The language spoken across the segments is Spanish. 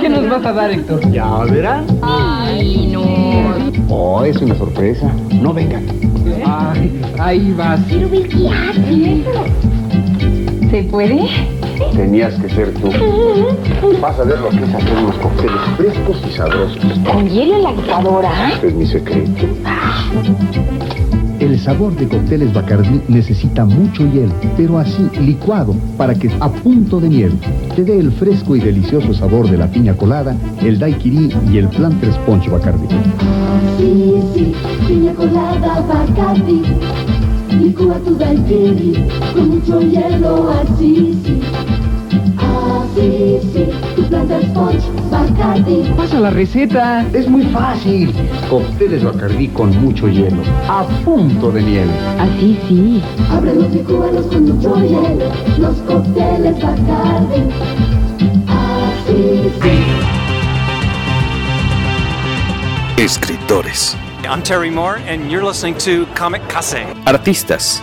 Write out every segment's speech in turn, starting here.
¿Qué nos vas a dar, Héctor? Ya verán. Ay, no. Oh, es una sorpresa. No vengan. Ay, ahí vas. Pero ve qué hace. ¿Se puede? Tenías que ser tú. Vas a ver lo que es hacer unos cócteles frescos y sabrosos. ¿Con hielo en la licuadora? Es mi secreto. El sabor de cócteles Bacardí necesita mucho hielo, pero así licuado para que a punto de miel te dé el fresco y delicioso sabor de la piña colada, el daiquiri y el Planters Punch Bacardí. Sí, sí, piña colada Bacardi. Licúa tu daiquiri con mucho hielo, así, sí. Así, sí, tu planta sponge Bacardi. Pasa la receta. Es muy fácil. Cócteles Bacardí con mucho hielo, a punto de miel. Así sí. Abre los licuados con mucho hielo, los cócteles Bacardi. Así, sí. Escritores, I'm Terry Moore, and you're listening to Comic Case. artistas,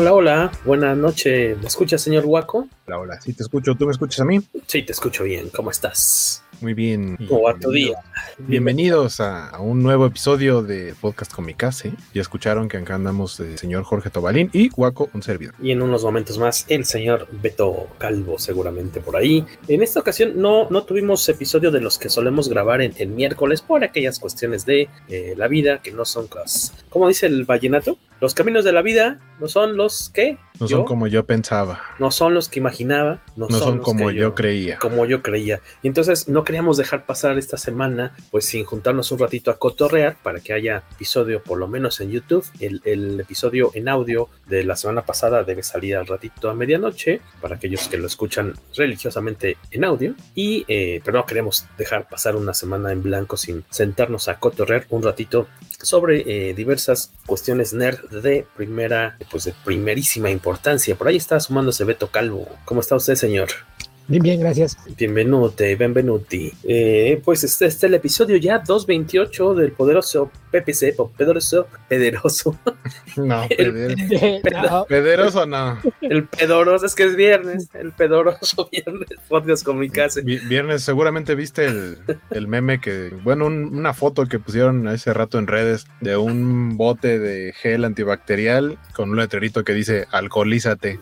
Hola, hola, buenas noches. ¿Me escucha, señor Waco? Hola, hola. Sí, te escucho. ¿Tú me escuchas a mí? Sí, te escucho bien. ¿Cómo estás? Muy bien. ¿Cómo va tu día? Bienvenidos a, a un nuevo episodio de Podcast Comicase. Ya escucharon que acá andamos el señor Jorge Tobalín y Guaco, un servidor. Y en unos momentos más, el señor Beto Calvo, seguramente por ahí. En esta ocasión no, no tuvimos episodio de los que solemos grabar en, en miércoles por aquellas cuestiones de eh, la vida que no son cosas. ¿Cómo dice el vallenato? Los caminos de la vida no son los que. No yo- son como yo pensaba. no son los que imaginaba, no, No son como yo creía. Como yo creía. Y entonces no queríamos dejar pasar esta semana, pues sin juntarnos un ratito a cotorrear para que haya episodio, por lo menos en YouTube. El, el episodio en audio de la semana pasada debe salir al ratito a medianoche, para aquellos que lo escuchan religiosamente en audio. Y, eh, pero no queremos dejar pasar una semana en blanco sin sentarnos a cotorrear un ratito sobre eh, diversas cuestiones nerd de primera, pues de primerísima importancia. Por ahí está sumándose Beto Calvo. ¿Cómo está usted, señor? Bien, bien, gracias. Bienvenute, benvenuti. Eh, pues este es el episodio ya 228 del poderoso PPC, po- poderoso, pederoso. No, El- peder- No, pederoso no. El pedoroso, es que es viernes, el pedoroso viernes, podcast con mi casa. Vi- Viernes, seguramente viste el, el meme que, bueno, un- una foto que pusieron hace rato en redes de un bote de gel antibacterial con un letrerito que dice alcoholízate.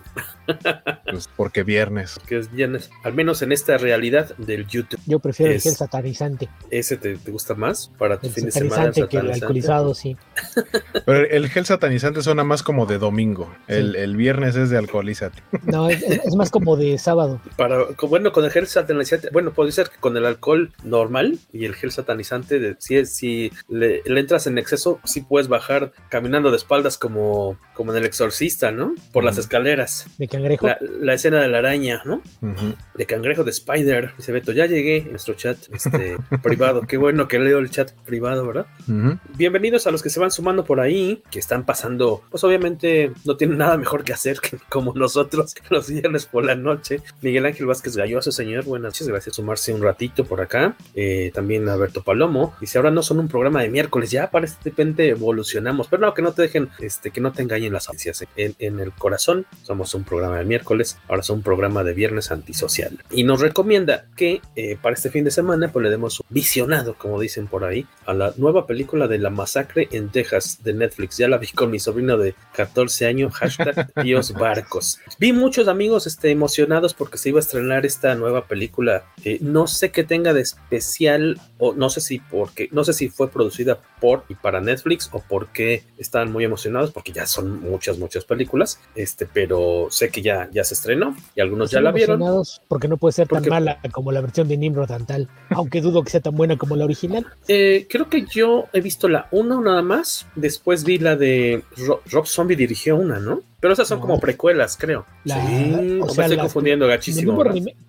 Pues porque viernes. Que es viernes, al menos en esta realidad del YouTube. yo prefiero Es- el gel satanizante. ¿Ese te, te gusta más para tu El fin de semana? satanizante que el alcoholizado, sí. Pero el gel satanizante suena más como de domingo. El, el viernes es de alcoholízate. No, es, más como de sábado. Para, bueno, con el gel satanizante, bueno, puede ser que con el alcohol normal y el gel satanizante, de, si, le, le entras en exceso, sí puedes bajar caminando de espaldas como, como en el exorcista, ¿no? Por las escaleras. De cangrejo. La, la escena de la araña, ¿no? Ujú. De cangrejo de Spider. Dice Beto, ya llegué en nuestro chat este, privado. Qué bueno que leo el chat privado, ¿verdad? Bienvenidos a los que se van sumando por ahí, que están pasando, pues obviamente no tienen nada mejor que hacer que como nosotros los viernes por la noche. Miguel Ángel Vázquez Galloso, señor, buenas noches, gracias por sumarse un ratito por acá. Eh, también Alberto Palomo, dice, ahora no son un programa de miércoles, ya para este evolucionamos, pero no, que no te dejen, este, que no te engañen las audiencias. En, en el corazón somos un programa programa de miércoles, ahora es un programa de viernes antisocial. Y nos recomienda que eh, para este fin de semana pues le demos un visionado, como dicen por ahí, a la nueva película de la masacre en Texas de Netflix. Ya la vi con mi sobrino de 14 años, hashtag Dios Barcos. Vi muchos amigos este, emocionados porque se iba a estrenar esta nueva película. Eh, no sé qué tenga de especial, o no sé si porque, no sé si fue producida por y para Netflix o porque están muy emocionados porque ya son muchas, muchas películas. Este, pero sé que ya, ya se estrenó y algunos ya la vieron. Porque no puede ser tan mala como la versión de Nimrod Antal, aunque dudo que sea tan buena como la original. Eh, creo que yo he visto la una nada más. Después vi la de Ro Rob Zombie dirigió una, ¿no? Pero esas son no. como precuelas, creo. La, sí, o sea, me estoy confundiendo gachísimo.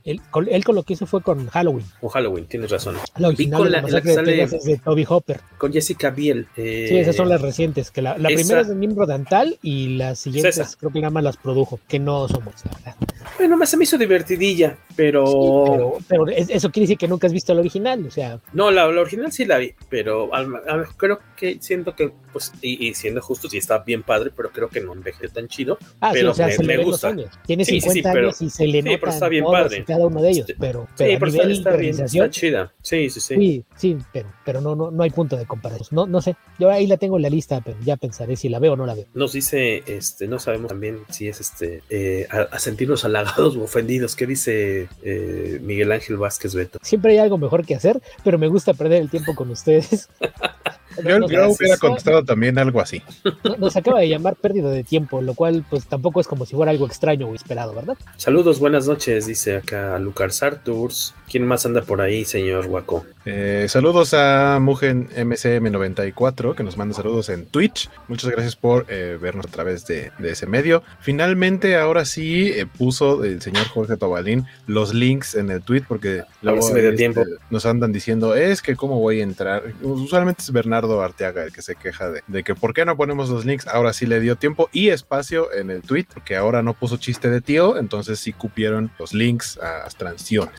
Él, él, con lo que hizo fue con Halloween. Con Halloween, tienes razón. La original con la, la que sale de, de Toby Hopper. Con Jessica Biel. Eh, sí, esas son las recientes. Que la, la esa, primera es de Nimrod Antal y las siguientes creo que nada más las produjo, que no somos, la verdad. Bueno, me se me hizo divertidilla, pero... Sí, pero, pero, eso quiere decir que nunca has visto la original, o sea... No, la, la original sí la vi, pero a, a, creo que siento que, pues, y, y, siendo justos, y está bien padre, pero creo que no envejeció tan chido, ah, pero sí, o sea, me, se me le gusta. Tiene 50 sí, sí, pero, años y se le nota está bien padre. cada uno de ellos, pero, pero a pero nivel está, bien, está chida. Sí, sí, sí. Sí, sí, pero, pero no, no, no hay punto de comparación. No, no sé, yo ahí la tengo en la lista, pero ya pensaré si la veo o no la veo. Nos dice, este, no sabemos también si es este, eh, a, a, sentirnos halagados o ofendidos. ¿Qué dice eh, Miguel Ángel Vázquez Beto? Siempre hay algo mejor que hacer, pero me gusta perder el tiempo con ustedes. Yo, yo hubiera contestado también algo así. Nos acaba de llamar pérdida de tiempo, lo cual pues tampoco es como si fuera algo extraño o esperado, ¿verdad? Saludos, buenas noches, dice acá Lucar Sarturs. ¿Quién más anda por ahí, señor Guaco? Eh, saludos a Mugen MCM94, que nos manda saludos en Twitch. Muchas gracias por eh, vernos a través de, de, ese medio. Finalmente, ahora sí eh, puso el señor Jorge Tobalín los links en el tweet, porque luego este, tiempo. nos andan diciendo, es que cómo voy a entrar. Usualmente es Bernardo Arteaga el que se queja de, de, que por qué no ponemos los links. Ahora sí le dio tiempo y espacio en el tweet, porque ahora no puso chiste de tío, entonces sí cupieron los links a.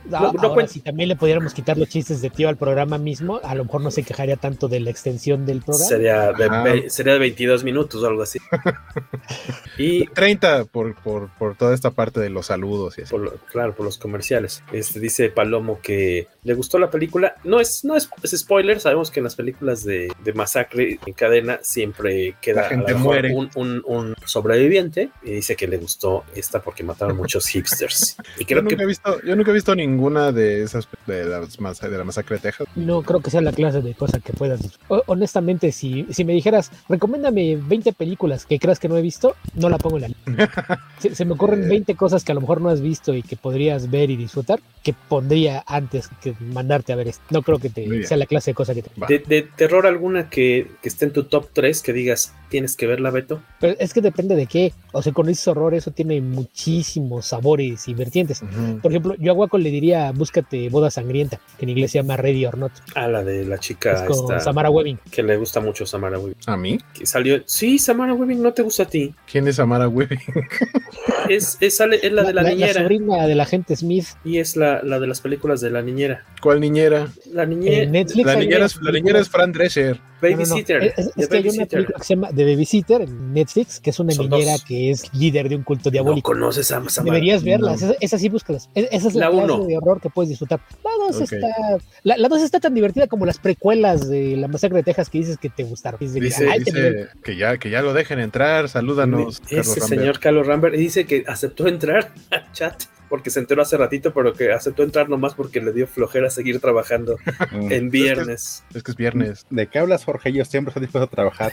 No, no, ahora, si también le pudiéramos quitar los chistes de tío al programa mismo, a lo mejor no se quejaría tanto de la extensión del programa. Sería de, sería de 22 minutos o algo así. y 30 por, por, por, toda esta parte de los saludos y así. Por lo, claro, por los comerciales. Este dice Palomo que le gustó la película. No es, no es, es spoiler, sabemos que en las películas de, de masacre en cadena siempre queda la gente muere. Un, un, un, sobreviviente y dice que le gustó esta porque mataron muchos hipsters. Y creo yo, nunca que... he visto, yo nunca he visto ninguna de esas de, las, de la masacre de Texas. No creo que sea la clase de cosa que puedas. O, honestamente, si, si me dijeras, recomiéndame 20 películas que creas que no he visto, no la pongo en la lista. se, se, me ocurren 20 cosas que a lo mejor no has visto y que podrías ver y disfrutar, que pondría antes que mandarte a ver esto. No creo que te, sea la clase de cosa que te. ¿De, de terror alguna que, que, esté en tu top 3 que digas, tienes que verla, Beto? Pero es que depende de qué. O sea, con ese horror, eso tiene muchísimos sabores y vertientes. Uh -huh. Por ejemplo, yo a Guaco le diría, búscate Boda Sangrienta, que en inglés se llama Ready or Not. Ah, la de la chica es con esta, Samara Webbing. Que le gusta mucho Samara Webbing. ¿A mí? Que salió. Sí, Samara Webbing, ¿no te gusta a ti? ¿Quién es Samara Webbing? es, es, es, la de la, la, niñera. La sobrina de la gente Smith. Y es la, la de las películas de la niñera. ¿Cuál niñera? La niñera. Netflix la, niñera es, la niñera es Fran Drescher. Babysitter. No, no, Es, es que hay una película que se llama The Babysitter en Netflix, que es una Son niñera dos. que es líder de un culto diabólico. No conoces a Samara. Deberías verlas, esa, esa, sí búscalas. Esa es la, la clase de horror que puedes disfrutar. La dos okay. está. La, la, dos está tan divertida como las precuelas de la masacre de Texas que dices que te gustaron. Dice, dice, dice que, ya, que ya lo dejen entrar. Salúdanos. Ese Carlos señor Carlos Rambert dice que aceptó entrar al chat porque se enteró hace ratito, pero que aceptó entrar nomás porque le dio flojera seguir trabajando en viernes. Es que es, es que es, viernes. ¿De qué hablas, Jorge? Yo siempre estoy dispuesto a trabajar.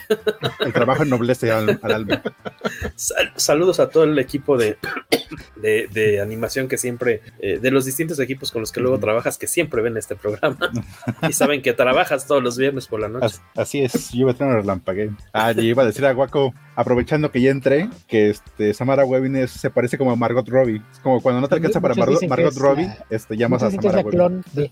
El trabajo ennoblece al, al alma. Sal, saludos a todo el equipo de, de, de animación que siempre, eh, de los distintos equipos con los que luego trabajas, que siempre ven este programa y saben que trabajas todos los viernes por la noche. Así, así es, yo iba a tener relampague. Ah, y iba a decir a Guaco, aprovechando que ya entré, que este Samara Webbing es, se parece como a Margot Robbie. Es como cuando no no te alcanza para Margot, que Robbie, la- este, llamas a muchos dicen que es Samara la Weaving. clon de...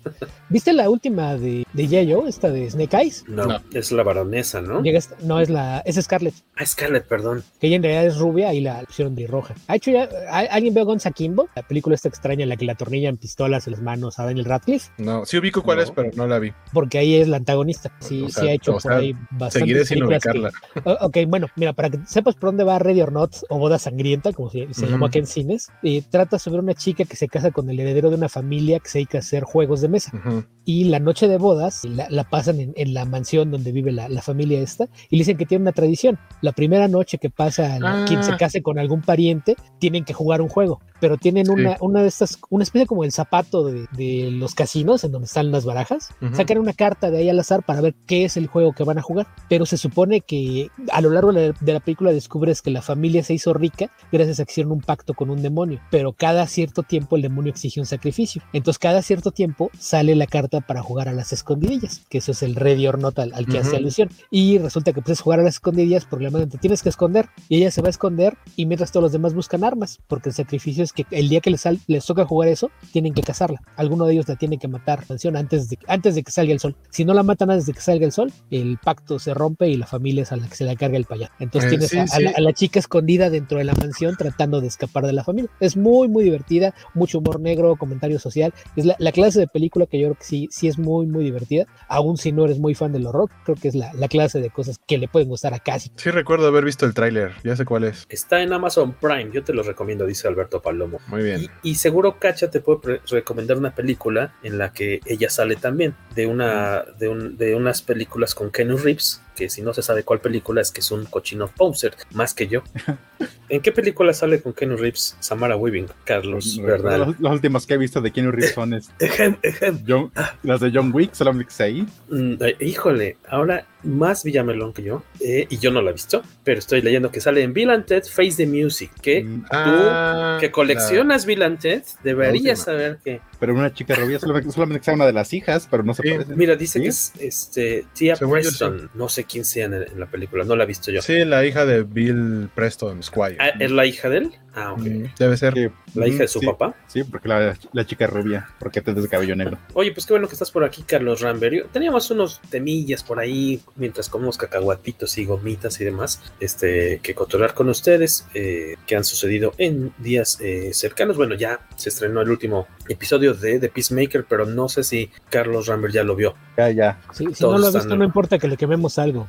¿Viste la última de, de Yayo, esta de Snake Eyes? No, es la baronesa, ¿no? No, es la es Scarlett, Ah, Scarlett, perdón. que ella en realidad es rubia y la pusieron de roja. ¿Ha hecho ya, ¿a- ¿Alguien veo Gonza Kimbo? La película esta extraña en la que la tornillan pistolas en las manos a Daniel Radcliffe, No, sí ubico cuál No. es, pero no la vi. porque ahí es la antagonista. Sí, O sea, sí ha hecho o por sea, ahí bastante. Seguiré sin ubicarla. O- ok, bueno, mira, para que sepas por dónde va Ready or Not o Boda Sangrienta, como se, se llamó aquí en cines, eh, trata sobre una chica que se casa con el heredero de una familia que se dedica a hacer juegos de mesa. Ujú. Y la noche de bodas la, la pasan en, en la mansión donde vive la, la familia esta y le dicen que tiene una tradición. La primera noche que pasa Ah. quien se case con algún pariente, tienen que jugar un juego, pero tienen Sí. una, una de estas, una especie como el zapato de, de los casinos en donde están las barajas. Ujú. Sacan una carta de ahí al azar para ver qué es el juego que van a jugar. Pero se supone que a lo largo de la, de la película descubres que la familia se hizo rica gracias a que hicieron un pacto con un demonio. Pero cada cierto tiempo el demonio exige un sacrificio. Entonces cada cierto tiempo sale la carta para jugar a las escondidillas, que eso es el ready or not al, al que hace alusión. Y resulta que puedes jugar a las escondidillas porque la madre te tienes que esconder y ella se va a esconder y mientras todos los demás buscan armas, porque el sacrificio es que el día que les, sal- les toca jugar eso, tienen que cazarla. Alguno de ellos la tiene que matar antes de, antes de que salga el sol. Si no la matan antes de que salga el sol, el pacto se rompe y la familia es a la que se la carga el payán. Entonces Eh, tienes sí, a, a sí. la, a la chica escondida dentro de la mansión tratando de escapar de la familia. Es muy, muy divertida, mucho humor negro, comentario social. Es la, la clase de película que yo creo que sí, sí es muy, muy divertida. Aún si no eres muy fan del horror, creo que es la, la clase de cosas que le pueden gustar a casi. Sí recuerdo haber visto el tráiler, ya sé cuál es. Está en Amazon Prime, yo te lo recomiendo, dice Alberto Palomo. Muy bien. Y, y seguro Cacha te puede pre- recomendar una película en la que ella sale también, de una de, un- de unas películas con Keanu Reeves, que si no se sabe cuál película es que es un cochino poser, más que yo. ¿En qué película sale con Keanu Reeves Samara Weaving, Carlos Bernal? Los, los últimos que he visto de Keanu Reeves son este, Ejem, ejem. John- las de John Wick, solamente ahí. Mm, eh, híjole, ahora más Villamelón que yo, eh, y yo no la he visto, pero estoy leyendo que sale en Bill and Ted Face the Music, que Mm, Ah, tú, que coleccionas Bill and Ted, deberías saber que... Pero una chica rubia, solamente, solamente que sea una de las hijas, pero no se parece. Mira, dice ¿Sí? que es este, Tia Según Preston, no sé quién sea en, en la película, no la he visto yo. Sí, la hija de Bill Preston Squire. Ah, ¿Es la hija de él? Ah, ok. Debe ser. Sí, ¿La hija de su sí, papá? Sí, porque la, la chica es rubia, porque te de cabello negro. Oye, pues qué bueno que estás por aquí, Carlos Ramber. Teníamos unos temillas por ahí mientras comemos cacahuatitos y gomitas y demás, este, que cotorrear con ustedes, eh, que han sucedido en días eh, cercanos. Bueno, ya se estrenó el último episodio de The Peacemaker, pero no sé si Carlos Ramber ya lo vio. Ya, ya. Sí, si no lo están- visto, no importa que le quememos algo.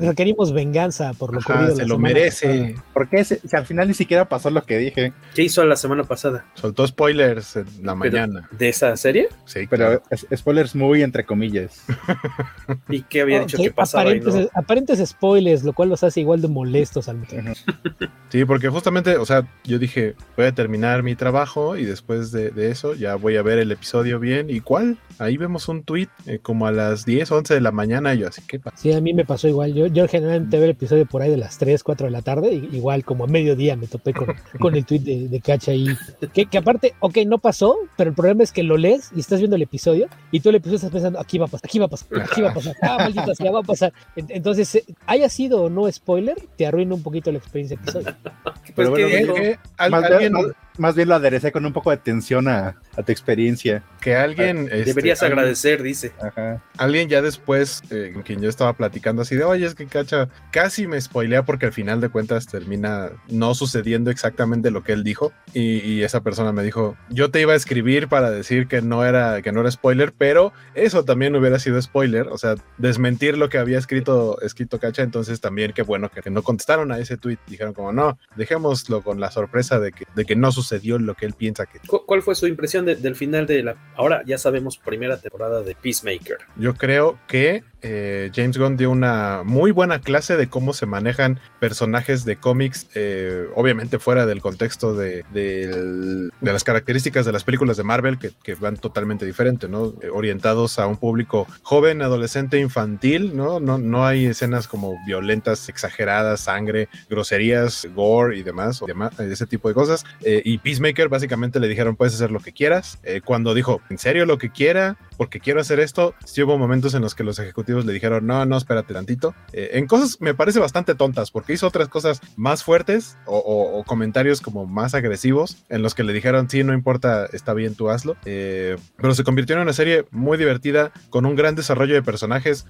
Requerimos venganza por lo Ajá, ocurrido. se la lo semana merece. pasada. ¿Por qué? Si, si al final ni siquiera pasó lo que dije. ¿Qué hizo la semana pasada? Soltó spoilers en la mañana. ¿De esa serie? Sí, Pero es- spoilers muy entre comillas. ¿Y qué había Ok, dicho que pasaba? y no? aparentes, aparentes spoilers, lo cual los hace igual de molestos al mismo Sí, porque justamente, o sea, yo dije, voy a terminar mi trabajo y después de, de eso ya voy a ver el episodio bien. ¿Y cuál? Ahí vemos un tweet eh, como a las 10, 11 de la mañana. Y yo así, ¿qué pasa? Sí, a mí me pasó igual. Yo, yo generalmente veo el episodio por ahí de las 3, 4 de la tarde. y igual como a mediodía me topé con, con el tweet de, de Cacha ahí. Que, que aparte, ok, no pasó, pero el problema es que lo lees y estás viendo el episodio y tú el episodio estás pensando, aquí va a pasar, aquí va a pasar, aquí va a pasar, ah, maldita sea, va a pasar. En- Entonces, eh, haya sido o no spoiler, te arruina un poquito la experiencia del episodio. Pues, Pero ¿qué bueno? Que al- Más, alguien, más, bien lo aderecé con un poco de tensión a, a tu experiencia. que alguien... este, Deberías alguien- agradecer, dice. Ajá. Alguien ya después, eh, con quien yo estaba platicando así de, oye, es que Cacha casi me spoilea porque al final de cuentas termina no sucediendo exactamente lo que él dijo. Y, y esa persona me dijo, yo te iba a escribir para decir que no era, que no era spoiler, pero eso también hubiera sido spoiler, o sea, desmentir lo que había escrito, escrito Cacha, entonces también qué bueno que no contestaron a ese tweet, dijeron como, no, dejémoslo con la sorpresa de que, de que no sucedió lo que él piensa que ¿Cu- ¿Cuál fue su impresión de- del final de la... Ahora ya sabemos primera temporada de Peacemaker. Yo creo que eh, James Gunn dio una muy buena clase de cómo se manejan personajes de cómics, eh, obviamente fuera del contexto de, de las características de las películas de Marvel, que, que van totalmente diferente, ¿no? Eh, orientados a un público joven, adolescente, infantil, ¿no? No, no hay escenas como violentas, exageradas, sangre, groserías, gore y demás, o demás ese tipo de cosas. Y Peacemaker básicamente le dijeron puedes hacer lo que quieras. Eh, cuando dijo, ¿en serio lo que quiera? Porque quiero hacer esto, sí hubo momentos en los que los ejecutivos le dijeron, no, no, espérate tantito. Eh, en cosas me parece bastante tontas, porque hizo otras cosas más fuertes o, comentarios como más agresivos, en los que le dijeron, sí, no importa, está bien, tú hazlo. Eh, pero se convirtió en una serie muy divertida, con un gran desarrollo de personajes.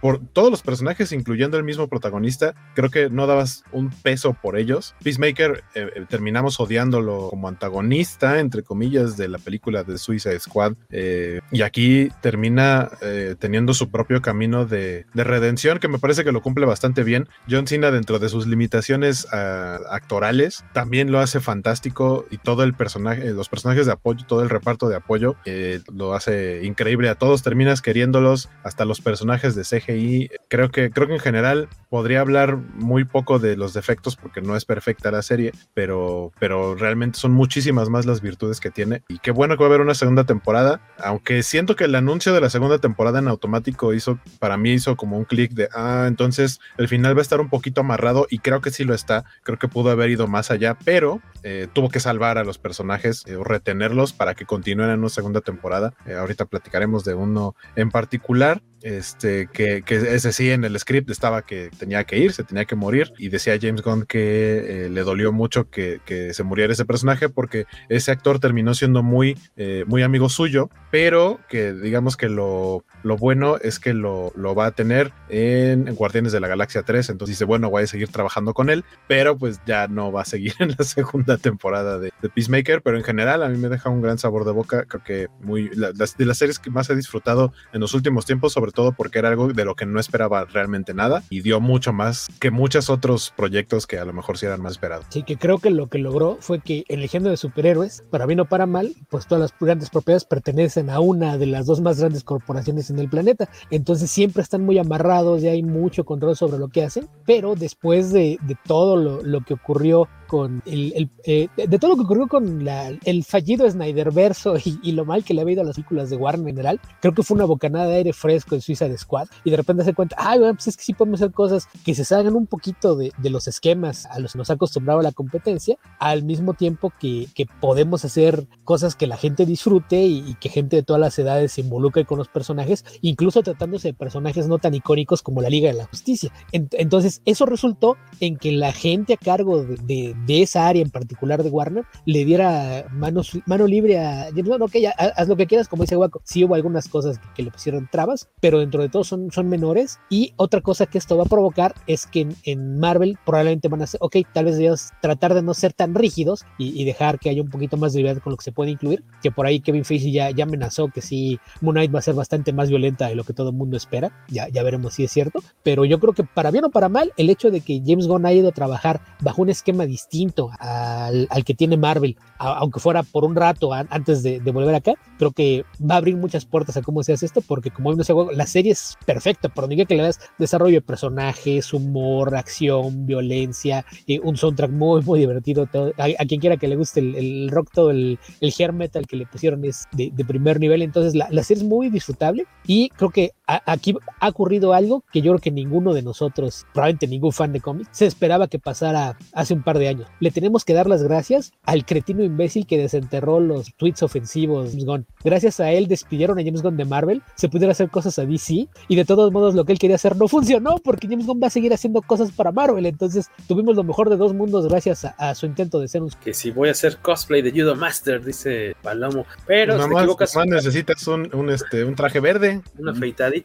Por todos los personajes, incluyendo el mismo protagonista, creo que no dabas un peso por ellos. Peacemaker terminamos como antagonista, entre comillas, de la película de Suicide Squad. y aquí termina teniendo su propio camino de, de, redención, que me parece que lo cumple bastante bien. John Cena, dentro de sus limitaciones uh, actorales, también lo hace fantástico y todo el personaje, los personajes de apoyo, todo el reparto de apoyo, eh, lo hace increíble a todos, terminas queriéndolos, hasta los personajes de CGI. Creo que, creo que en general podría hablar muy poco de los defectos porque no es perfecta la serie, pero, pero realmente son muchísimas más las virtudes que tiene. Y qué bueno que va a haber una segunda temporada, aunque siento que el anuncio de la segunda temporada en automático hizo, para mí hizo como un clic de, ah, entonces el final va a estar un poquito amarrado y creo que sí lo está, creo que pudo haber ido más allá, pero eh, tuvo que salvar a los personajes eh, o retenerlos para que continúen en una segunda temporada. Eh, ahorita platicaremos de uno en particular. Este, que, ese sí en el script estaba que tenía que ir, se tenía que morir, y decía James Gunn que eh, le dolió mucho que, se muriera ese personaje porque ese actor terminó siendo muy, eh, muy amigo suyo, pero que digamos que lo, lo bueno es que lo, lo va a tener en, en, Guardianes de la Galaxia 3, entonces dice, bueno, voy a seguir trabajando con él, pero pues ya no va a seguir en la segunda temporada de, de Peacemaker, pero en general a mí me deja un gran sabor de boca, creo que muy, la, las, de las series que más he disfrutado en los últimos tiempos, sobre todo porque era algo de lo que no esperaba realmente nada y dio mucho más que muchos otros proyectos que a lo mejor sí eran más esperados. Sí, que creo que lo que logró fue que en el género de superhéroes, para bien o para mal, pues todas las grandes propiedades pertenecen a una de las dos más grandes corporaciones en el planeta. Entonces siempre están muy amarrados y hay mucho control sobre lo que hacen, pero después de, de todo lo que ocurrió con el, el eh, de todo lo que ocurrió con la, el fallido Snyderverso y, y, lo mal que le ha ido a las películas de Warner en general, creo que fue una bocanada de aire fresco en Suiza de Squad y de repente se cuenta, ay, bueno, pues es que sí podemos hacer cosas que se salgan un poquito de, de, los esquemas a los que nos ha acostumbrado la competencia, al mismo tiempo que, que podemos hacer cosas que la gente disfrute y, y, que gente de todas las edades se involucre con los personajes, incluso tratándose de personajes no tan icónicos como la Liga de la Justicia. Entonces, eso resultó en que la gente a cargo de, de de esa área en particular de Warner le diera manos, mano libre a James Gunn, ok, haz lo que quieras, como dice Waco, sí hubo algunas cosas que, le pusieron trabas, pero dentro de todo son, son menores, y otra cosa que esto va a provocar es que en, Marvel probablemente van a ser, ok, tal vez debemos tratar de no ser tan rígidos y, y, dejar que haya un poquito más de libertad con lo que se puede incluir, que por ahí Kevin Feige ya, ya amenazó que sí, Moon Knight va a ser bastante más violenta de lo que todo el mundo espera, ya, ya veremos si es cierto, pero yo creo que para bien o para mal, el hecho de que James Gunn haya ido a trabajar bajo un esquema distinto distinto al, al, que tiene Marvel, a, aunque fuera por un rato a, antes de, de, volver acá, creo que va a abrir muchas puertas a cómo se hace esto, porque como sé, la serie es perfecta, por donde que le das desarrollo de personajes, humor, acción, violencia, eh, un soundtrack muy, muy divertido. Todo, a, a, quien quiera que le guste el, el rock, todo el, el hair metal que le pusieron es de, de primer nivel, entonces la, la, serie es muy disfrutable y creo que aquí ha ocurrido algo que yo creo que ninguno de nosotros, probablemente ningún fan de cómics, se esperaba que pasara hace un par de años. Le tenemos que dar las gracias al cretino imbécil que desenterró los tweets ofensivos James Gunn. Gracias a él despidieron a James Gunn de Marvel, se pudieron hacer cosas a DC y de todos modos lo que él quería hacer no funcionó porque James Gunn va a seguir haciendo cosas para Marvel. Entonces tuvimos lo mejor de dos mundos gracias a, a su intento de ser un... Que si voy a hacer cosplay de Judo Master, dice Palomo. Pero no, si te equivocas... Más necesitas un, un, este, un traje verde. Una afeitadita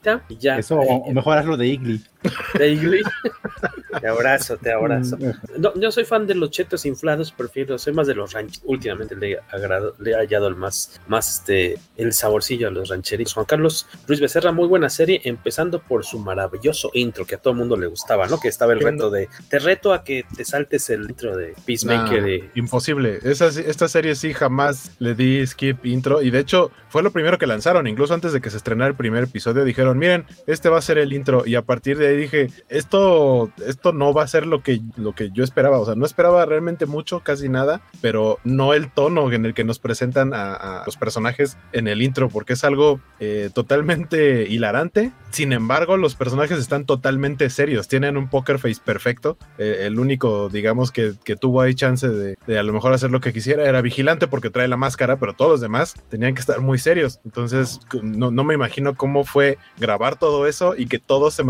Eso, o mejor hazlo de Igly. De te abrazo, te abrazo. No, yo soy fan de los chetos inflados, prefiero, soy más de los ranchos. Últimamente le, agrado, le he hallado el más, más este, el saborcillo a los rancheros. Juan Carlos Ruiz Becerra, muy buena serie, empezando por su maravilloso intro que a todo el mundo le gustaba, ¿no? Que estaba el reto de, te reto a que te saltes el intro de Peacemaker. Nah, de... Imposible. Esa, esta serie sí jamás le di skip intro y de hecho fue lo primero que lanzaron, incluso antes de que se estrenara el primer episodio, dijeron, miren, este va a ser el intro y a partir de ahí dije, esto, esto no va a ser lo que, lo que yo esperaba. O sea, no esperaba realmente mucho, casi nada, pero no el tono en el que nos presentan a, a los personajes en el intro, porque es algo eh, totalmente hilarante. Sin embargo, los personajes están totalmente serios, tienen un poker face perfecto. Eh, el único, digamos, que, que tuvo ahí chance de, de, a lo mejor hacer lo que quisiera era vigilante porque trae la máscara, pero todos los demás tenían que estar muy serios. Entonces, no, no me imagino cómo fue grabar todo eso y que todos se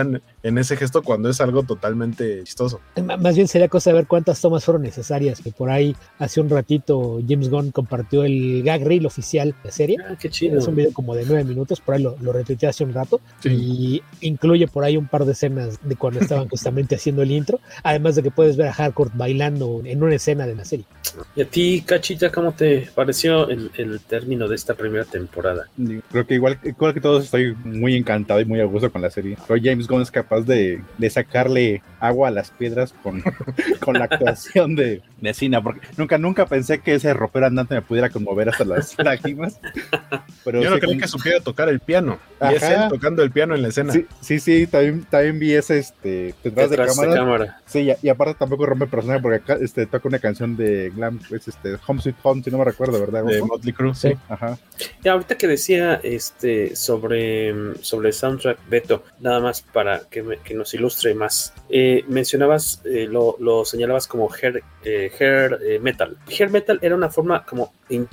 en ese gesto cuando es algo totalmente chistoso. Más bien sería cosa de ver cuántas tomas fueron necesarias, que por ahí hace un ratito James Gunn compartió el gag reel oficial de la serie. Ah, qué chido. Es un video como de nueve minutos, por ahí lo, lo retuiteé hace un rato sí. y incluye por ahí un par de escenas de cuando estaban justamente haciendo el intro, además de que puedes ver a Hardcore bailando en una escena de la serie. ¿Y a ti, Cachita, cómo te pareció el, el término de esta primera temporada? Creo que igual, igual que todos estoy muy encantado y muy a gusto con la serie. Pero James Gunn es capaz de, de sacarle agua a las piedras con, con la actuación de, de Cina, porque nunca, nunca pensé que ese ropero andante me pudiera conmover hasta las lágrimas. Pero Yo no creí que supiera tocar el piano. Ajá. Y es él tocando el piano en la escena. Sí, sí, sí también, también vi ese este, detrás, detrás de, cámara. de, cámara. Sí, y, y, aparte tampoco rompe personaje porque acá este, toca una canción de Glam, es este, Home Sweet Home, si no me recuerdo, ¿verdad? De Motley Crue, sí. sí. Ajá. Y ahorita que decía este, sobre, sobre el soundtrack, Beto, nada más para que, me, que nos ilustre más. Eh, mencionabas, eh, lo, lo, señalabas como hair, eh, hair metal. Hair metal era una forma como in,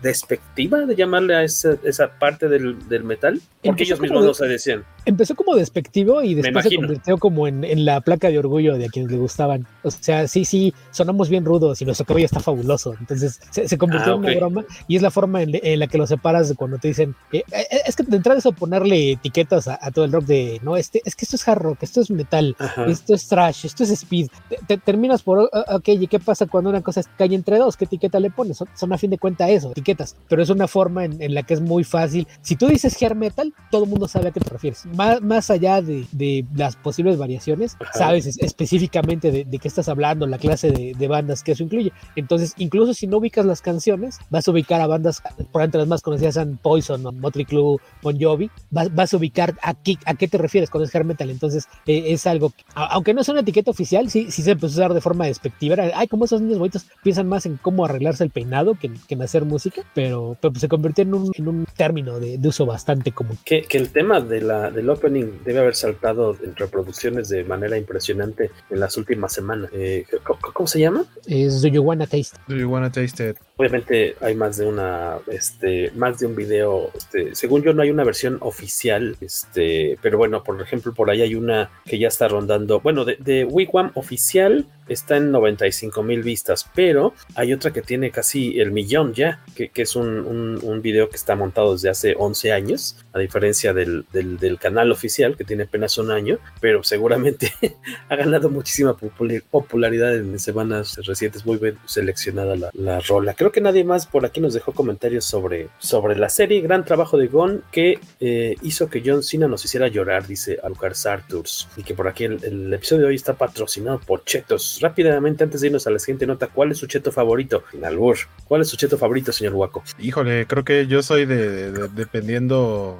despectiva de llamarle a esa, esa parte del, del, metal, porque ellos mismos no se decían. Empezó como despectivo y después se convirtió como en, en, la placa de orgullo de a quienes le gustaban. O sea, sí, sí, sonamos bien rudos y nuestro cabello está fabuloso. Entonces se, se convirtió ah, en una okay. broma y es la forma en, en, la que lo separas de cuando te dicen, eh, es que de entrada eso ponerle etiquetas a, a, todo el rock de, no, este, es que esto es hard rock, esto es metal, Ajá. esto es trash, esto es speed. Te, te terminas por, ok, ¿y qué pasa cuando una cosa cae entre dos? ¿Qué etiqueta le pones? Son, son a fin de cuentas eso, etiquetas, pero es una forma en, en, la que es muy fácil. Si tú dices hair metal, todo el mundo sabe a qué te refieres. Más, más allá de, de las posibles variaciones, Ajá. sabes específicamente de, de, qué estás hablando, la clase de, de, bandas que eso incluye. Entonces, incluso si no ubicas las canciones, vas a ubicar a bandas, por entre las más conocidas son Poison, o Motley Crue, Bon Jovi, vas, vas, a ubicar a qué, a qué te refieres con el hair metal. Entonces, eh, es algo, que, aunque no es una etiqueta oficial, sí, sí se empezó a usar de forma despectiva. Ay, como esos niños bonitos piensan más en cómo arreglarse el peinado que, que en hacer música, pero, pero pues se convirtió en un, en un término de, de, uso bastante común. Que, que el tema de la, del opening debe haber saltado en reproducciones de manera impresionante en las últimas semanas. Eh, ¿cómo, ¿cómo, se llama? Es Do You Wanna Taste. Do You Wanna Taste It. Obviamente hay más de una, este, más de un video. Este, según yo no hay una versión oficial, este, pero bueno, por ejemplo por ahí hay una que ya está rondando. Bueno, de, de Wigwam oficial está en 95 mil vistas, pero hay otra que tiene casi el millón ya, que, es un, un, video que está montado desde hace 11 años, a diferencia del, del, del canal oficial que tiene apenas un año, pero seguramente ha ganado muchísima popularidad en semanas recientes, muy bien seleccionada la, la, rola. Creo que nadie más por aquí nos dejó comentarios sobre, sobre la serie, gran trabajo de Gon que eh, hizo que John Cena nos hiciera llorar, dice Alucard Sarturs, y que por aquí el, el episodio de hoy está patrocinado por Chetos rápidamente, antes de irnos a la siguiente nota, ¿cuál es su cheto favorito? En albur. ¿Cuál es su cheto favorito, señor Waco? Híjole, creo que yo soy de, de, de dependiendo,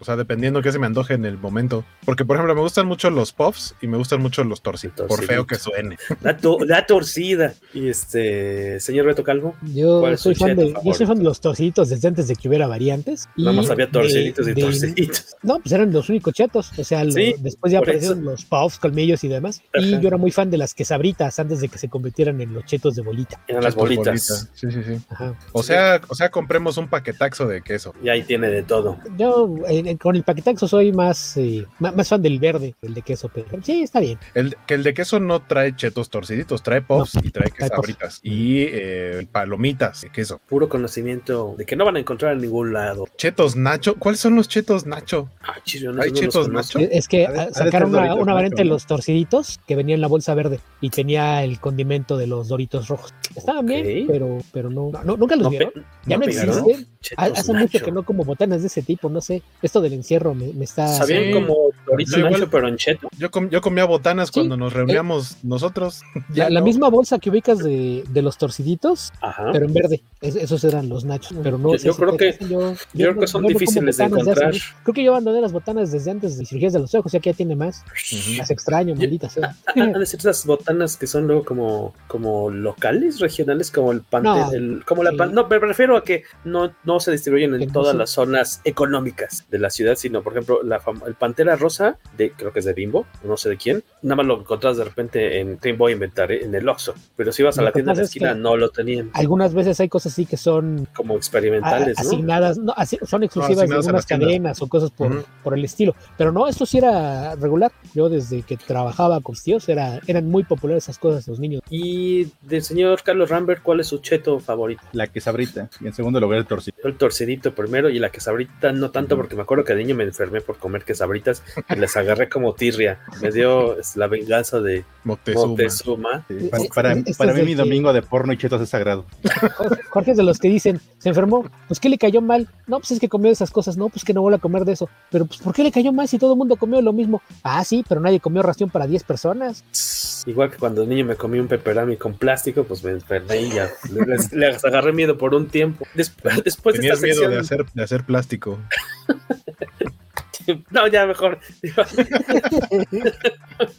o sea, dependiendo que se me antoje en el momento. Porque, por ejemplo, me gustan mucho los puffs y me gustan mucho los torcitos, por feo que suene. La, to la, torcida. Y este, señor Beto Calvo. Yo soy, fan de, yo soy fan de los torciditos desde antes de que hubiera variantes. Y Nada más había torciditos y torciditos. No, pues eran los únicos chetos. O sea, ¿Sí? lo, después ya aparecieron eso. los puffs, colmillos y demás. Ajá. Y yo era muy fan de las quesabritas antes de que se convirtieran en los chetos de bolita. Eran las bolitas. bolitas. Sí, sí, sí. Ajá. O sea, o sea, compremos un paquetaxo de queso. Y ahí tiene de todo. Yo eh, con el paquetaxo soy más, eh, más, fan del verde, el de queso, pero sí, está bien. El, que el de queso no trae chetos torciditos, trae pops no, y trae quesabritas. Y eh, palomitas de queso. Puro conocimiento de que no van a encontrar en ningún lado. Chetos Nacho. ¿Cuáles son los chetos Nacho? Ah, chido, no ¿Hay chetos Nacho? Es que sacaron una, una variante de los torciditos que venía en la bolsa verde y tenía el condimento de los doritos rojos. Estaban okay. bien, pero, pero no, no, nunca los no vieron. Ya no, existen. Hace nacho. mucho que no como botanas de ese tipo, no sé. Esto del encierro me, me está. Sabían sí. como Dorito igual- Nacho, pero en cheto. Yo, com- yo comía botanas cuando nos reuníamos nosotros. La, la no. misma bolsa que ubicas de, de los torciditos, Ajá. pero en verde. Es- esos eran los nachos. Pero no Yo- yo creo que- yo, yo creo que son difíciles de encontrar. Creo que yo abandoné las botanas desde antes de cirugías de los ojos, ya que ya tiene más. Las extraño, maldita sea. Han de ser esas botanas que son luego como, como locales, regionales, como el pan, No, el- como la pan- no, me refiero a que no, no se distribuyen en no todas las zonas económicas de la ciudad, sino por ejemplo la el Pantera Rosa, de, creo que es de Bimbo, no sé de quién, nada más lo encontrás de repente en, voy a inventar, ¿eh? en el Oxxo, pero si vas a la tienda de la pasa es esquina que- no lo tenían, Algunas veces hay cosas así que son como experimentales, a- ¿no? asignadas, no, así- son exclusivas de asignadas a algunas cadenas o cosas por, Ujú. por el estilo. Pero no, esto sí era regular. Yo desde que trabajaba con tíos era, eran muy populares esas cosas los niños. Y del señor Carlos Rambert, ¿cuál es su cheto favorito? La quesabrita. Y en segundo lugar el torcito. Yo el torcidito primero y la quesabrita no tanto porque me acuerdo que de niño me enfermé por comer quesabritas y les agarré como tirria. Me dio la venganza de Moctezuma. Moctezuma. Sí, Para, para- Este para mí mi que- domingo de porno y chetos es sagrado. Jorge es de los que dicen, se enfermó, pues ¿qué le cayó mal? No, pues es que comió esas cosas, no, pues que no vuelve a comer de eso. Pero pues ¿por qué le cayó mal si todo el mundo comió lo mismo? Ah, sí, pero nadie comió ración para 10 personas. Igual que cuando de niño me comí un pepperami con plástico, pues me enfermé y ya les, les agarré miedo por un tiempo. Des- después de esta miedo sección, de hacer, de hacer plástico. no, ya mejor.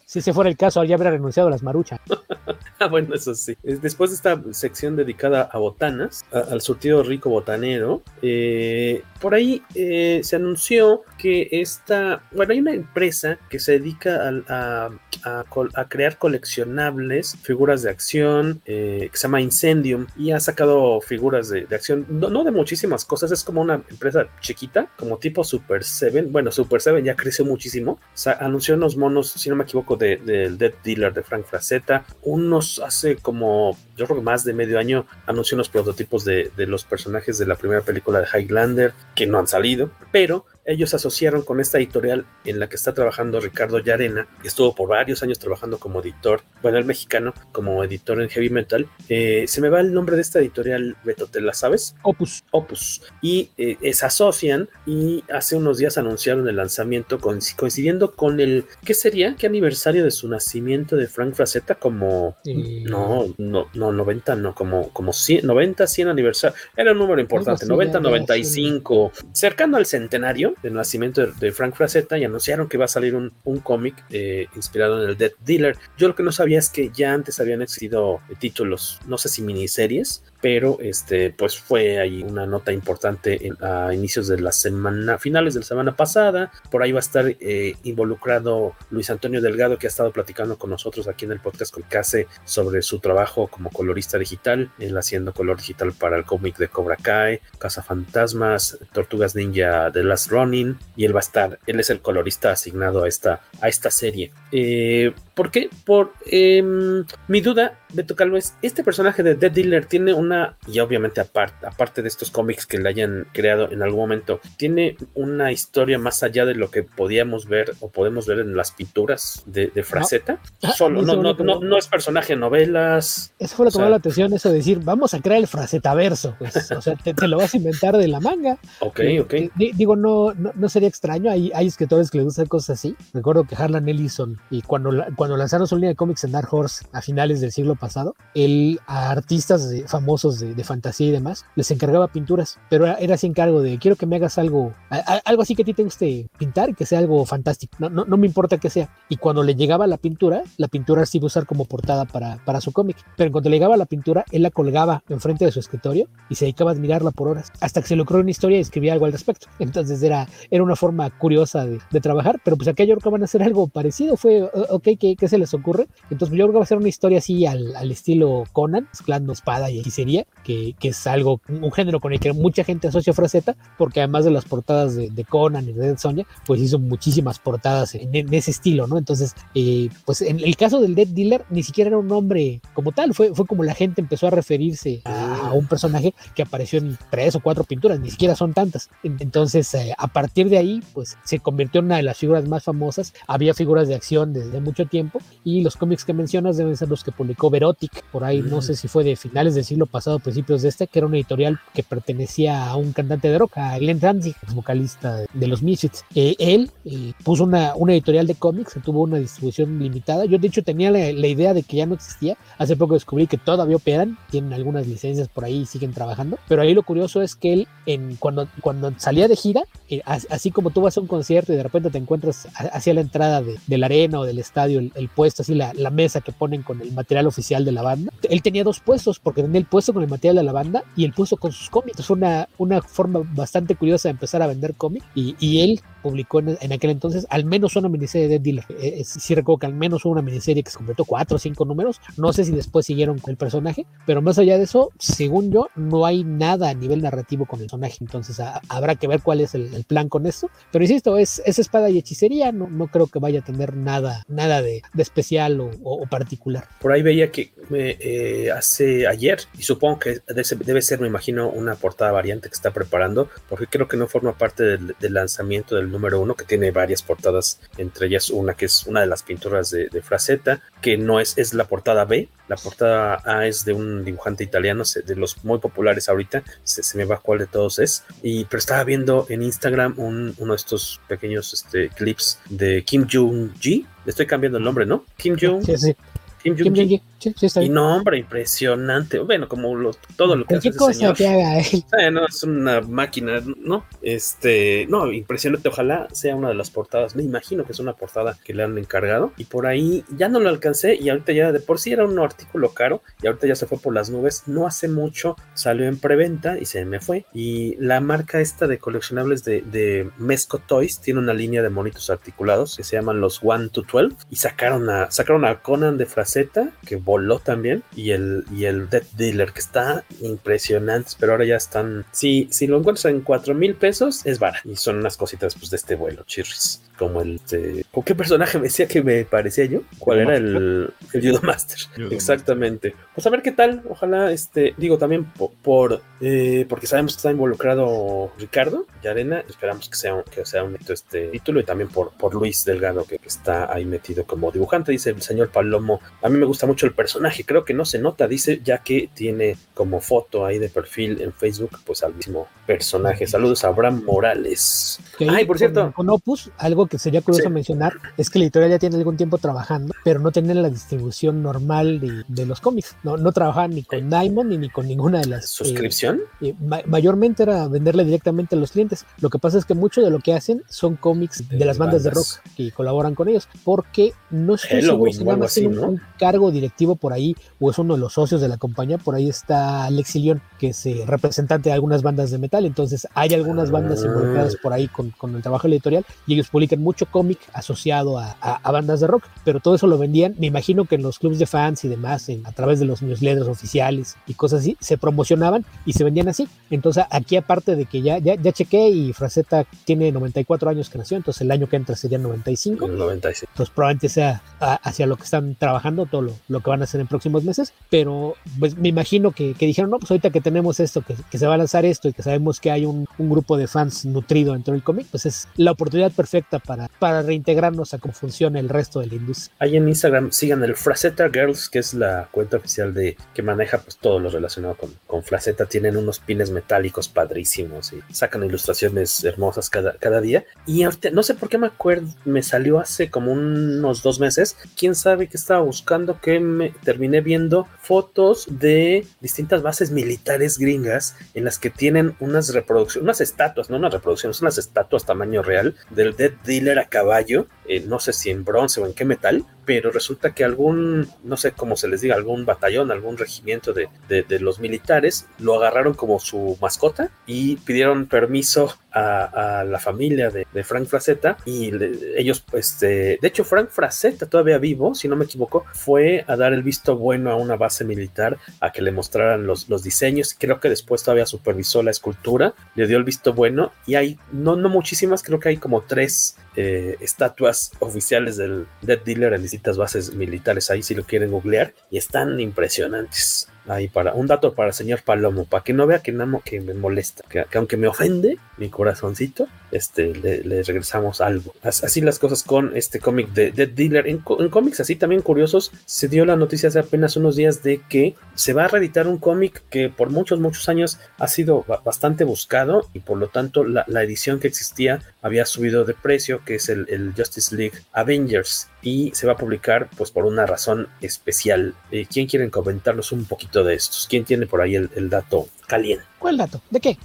Si ese fuera el caso, ya habría renunciado a las maruchas. Bueno, eso sí. Es- Después de esta sección dedicada a botanas, al surtido rico botanero, eh, por ahí eh, se anunció que esta, bueno, hay una empresa que se dedica a, a crear coleccionables, figuras de acción, eh, que se llama Incendium, y ha sacado figuras de, de acción, no, de muchísimas cosas, es como una empresa chiquita, como tipo Super Seven, bueno, Super Seven ya creció muchísimo, anunció unos monos, si no me equivoco, de- del Dead Dealer de Frank Frazetta, unos hace como, yo creo que más de medio año, anunció unos prototipos de, de los personajes de la primera película de Highlander, que no han salido, pero ellos se asociaron con esta editorial en la que está trabajando Ricardo Yarena, que estuvo por varios años trabajando como editor, bueno, el mexicano, como editor en heavy metal. Eh, se me va el nombre de esta editorial, Beto, ¿te la sabes? Opus. Opus. Y eh, se asocian y hace unos días anunciaron el lanzamiento coinc- coincidiendo con el, ¿qué sería? ¿Qué aniversario de su nacimiento de Frank Frazetta? Como, no, no, no, 90, no, como, como 100, 90, 100 aniversario. Era un número importante, así, 90, ya, ya, 95, cercano al centenario del nacimiento de, Frank Frazetta y anunciaron que va a salir un, un cómic eh, inspirado en el Dead Dealer. Yo lo que no sabía es que ya antes habían existido eh, títulos, no sé si miniseries, pero este, pues fue ahí una nota importante en- a inicios de la semana, finales de la semana pasada. Por ahí va a estar eh, involucrado Luis Antonio Delgado, que ha estado platicando con nosotros aquí en el podcast con Case sobre su trabajo como colorista digital, él haciendo color digital para el cómic de Cobra Kai, Fantasmas, Tortugas Ninja The Last Running, y él va a estar, él es el colorista asignado a esta, a esta serie. Eh, ¿Por qué? Por em, mi duda, Beto Calvo, es este personaje de Dead Dealer tiene una, y obviamente aparte, aparte de estos cómics que le hayan creado en algún momento, tiene una historia más allá de lo que podíamos ver o podemos ver en las pinturas de, de Fraceta. Ah, Solo, eso no, no, no, no es personaje de novelas. Eso fue lo que me llamó la atención, eso de decir, vamos a crear el fracetaverso. Pues, o sea, te, te lo vas a inventar de la manga. Ok, Que- ok. digo, no, no, no sería extraño. Hay, hay escritores que les gustan cosas así. Recuerdo que Harlan Ellison, y cuando, la- cuando lanzaron su línea de cómics en Dark Horse a finales del siglo pasado, él a artistas de- famosos de, de fantasía y demás les encargaba pinturas, pero era, era así encargo de quiero que me hagas algo, a- a- algo así que a ti te guste pintar que sea algo fantástico. No, no, no me importa que sea. Y cuando le llegaba la pintura, la pintura sí iba a usar como portada para, para su cómic. Pero cuando le llegaba la pintura, él la colgaba enfrente de su escritorio y se dedicaba a admirarla por horas, hasta que se ocurrió una historia y escribía algo al respecto. Entonces era, era una forma curiosa de, de trabajar, pero pues creo que van a hacer algo parecido. Fue, "O- ok, ¿qué, se les ocurre? Entonces yo creo que va a ser una historia así al, al estilo Conan, mezclando espada y hechicería, que, que es algo, un género con el que mucha gente asocia Fraceta, porque además de las portadas de, de Conan y de Dead Sonja, pues hizo muchísimas portadas en, en ese estilo, ¿no? Entonces, eh, pues en el caso del Dead Dealer, ni siquiera era un nombre como tal, fue, fue como la gente empezó a referirse a, a un personaje que apareció en tres o cuatro pinturas, ni siquiera son tantas. En- Entonces, eh, a partir de ahí, pues se convirtió en una de las figuras más famosas. Había figuras de acción desde mucho tiempo tiempo. Y los cómics que mencionas deben ser los que publicó Verotic, por ahí, no sé si fue de finales del siglo pasado, principios de este, que era una editorial que pertenecía a un cantante de rock, a Glenn Danzig, vocalista de los Misfits. Eh, él eh, puso una, una editorial de cómics que tuvo una distribución limitada. Yo, de hecho, tenía la, la, idea de que ya no existía. Hace poco descubrí que todavía operan, tienen algunas licencias por ahí y siguen trabajando. Pero ahí lo curioso es que él, en, cuando, cuando salía de gira, eh, así como tú vas a un concierto y de repente te encuentras hacia la entrada de, de la arena o del estadio, el, el puesto, así la, la, mesa que ponen con el material oficial de la banda, él tenía dos puestos, porque tenía el puesto con el material de la banda y el puesto con sus cómics. Es una, una forma bastante curiosa de empezar a vender cómics y, y él publicó en, en, aquel entonces al menos una miniserie de Dealer. Eh, eh, recuerdo que al menos una miniserie que se completó cuatro o cinco números. No sé si después siguieron con el personaje, pero más allá de eso, según yo, no hay nada a nivel narrativo con el personaje. Entonces a, habrá que ver cuál es el, el, plan con esto. Pero insisto, es, es espada y hechicería. No, no, creo que vaya a tener nada, nada de, de especial o, particular. Por ahí veía que eh, hace ayer, y supongo que debe ser, me imagino, una portada variante que está preparando, porque creo que no forma parte del, del lanzamiento del número uno, que tiene varias portadas, entre ellas una que es una de las pinturas de, de Fraceta, que no es, es la portada B, la portada A es de un dibujante italiano, de los muy populares ahorita, se, se me va cuál de todos es, y pero estaba viendo en Instagram un, uno de estos pequeños este, clips de Kim Jong-ji, estoy cambiando el nombre, ¿no? Kim Jong. Sí, sí. Kim Jong sí, sí, y no, hombre, impresionante. Bueno, como lo, todo lo que hace ¿Qué cosa señor. que haga él? Eh, no, es una máquina, ¿no? Este, no, impresionante. Ojalá sea una de las portadas. Me imagino que es una portada que le han encargado. Y por ahí ya no lo alcancé. Y ahorita ya de por sí era un artículo caro. Y ahorita ya se fue por las nubes. No hace mucho salió en preventa y se me fue. Y la marca esta de coleccionables de, de Mesco Toys tiene una línea de monitos articulados que se llaman los 1 to 12. Y sacaron a, sacaron a Conan de Fraceta, que voló también. Y el, y el Death Dealer, que está impresionante. Pero ahora ya están. Si, si lo encuentras en 4 mil pesos, es barato. Y son unas cositas pues, de este vuelo, chirris. Como el. De, ¿Con qué personaje me decía que me parecía yo? ¿Cuál era el, el Judo Master? Judo Exactamente. Master. Pues a ver qué tal. Ojalá, este, digo también por, por eh, porque sabemos que está involucrado Ricardo y Arena. Esperamos que sea, que sea un este título y también por, por Luis Delgado, que, que está ahí metido como dibujante. Dice el señor Palomo. A mí me gusta mucho el personaje. Creo que no se nota, dice, ya que tiene como foto ahí de perfil en Facebook, pues al mismo personaje. Saludos a Abraham Morales. Okay, Ay, por cierto. Con, con, Opus, algo que sería curioso sí. mencionar es que la editorial ya tiene algún tiempo trabajando, pero no tiene la distribución normal de, de los cómics. No, no trabajaban ni con Diamond ni, ni con ninguna de las. ¿Suscripción? Eh, eh, ma mayormente era venderle directamente a los clientes. Lo que pasa es que mucho de lo que hacen son cómics de, de las bandas, bandas, de rock que colaboran con ellos, porque no estoy Halloween, seguro si nada más tiene ¿no? un, cargo directivo por ahí o es uno de los socios de la compañía. Por ahí está Alex León, que es eh, representante de algunas bandas de metal. Entonces hay algunas bandas involucradas por ahí con, con el trabajo editorial y ellos publican mucho cómic asociado a, a, a, bandas de rock, pero todo eso lo vendían, me imagino que en los clubs de fans y demás, en, a través de los newsletters oficiales y cosas así, se promocionaban y se vendían así. Entonces aquí aparte de que ya, ya, ya chequé y Fraceta tiene 94 años que nació, entonces el año que entra sería 95. 95. Entonces probablemente sea a, hacia lo que están trabajando, todo lo, lo, que van a hacer en próximos meses, pero pues me imagino que, que dijeron, no, pues ahorita que tenemos esto, que, que, se va a lanzar esto y que sabemos que hay un, un grupo de fans nutrido dentro del cómic, pues es la oportunidad perfecta para, para reintegrarnos a cómo funciona el resto de la industria. Ahí en Instagram sigan el Fraceta Girls, que es la cuenta oficial de que maneja pues todo lo relacionado con, con Fraceta. Tienen unos pines metálicos padrísimos y sacan ilustraciones hermosas cada, cada día. Y ahorita, no sé por qué me acuerdo, me salió hace como unos dos meses. Quién sabe qué estaba buscando que me terminé viendo fotos de distintas bases militares gringas en las que tienen unas reproducciones, unas estatuas, no unas reproducciones, unas estatuas tamaño real del Dead Dealer a caballo, eh, no sé si en bronce o en qué metal, pero resulta que algún, no sé cómo se les diga, algún batallón, algún regimiento de, de, los militares lo agarraron como su mascota y pidieron permiso a, la familia de, Frank Fraceta y ellos, este, de hecho Frank Fraceta todavía vivo, si no me equivoco, fue a dar el visto bueno a una base militar, a que le mostraran los, los diseños, creo que después todavía supervisó la escultura, le dio el visto bueno y hay, no, no muchísimas, creo que hay como tres eh, estatuas oficiales del Dead Dealer en distintas bases militares ahí si lo quieren googlear y están impresionantes. Ahí para un dato para el señor Palomo para que no vea que, no, que me molesta que, que, aunque me ofende mi corazoncito este, le, regresamos algo. Así las cosas con este cómic de Dead Dealer. En, cómics así también curiosos, se dio la noticia hace apenas unos días de que se va a reeditar un cómic que por muchos, muchos años ha sido bastante buscado y por lo tanto la, edición que existía había subido de precio, que es el, Justice League Avengers. Y se va a publicar pues por una razón especial. Eh, ¿Quién quieren comentarnos un poquito de estos? ¿Quién tiene por ahí el dato caliente? ¿Cuál dato? ¿De qué?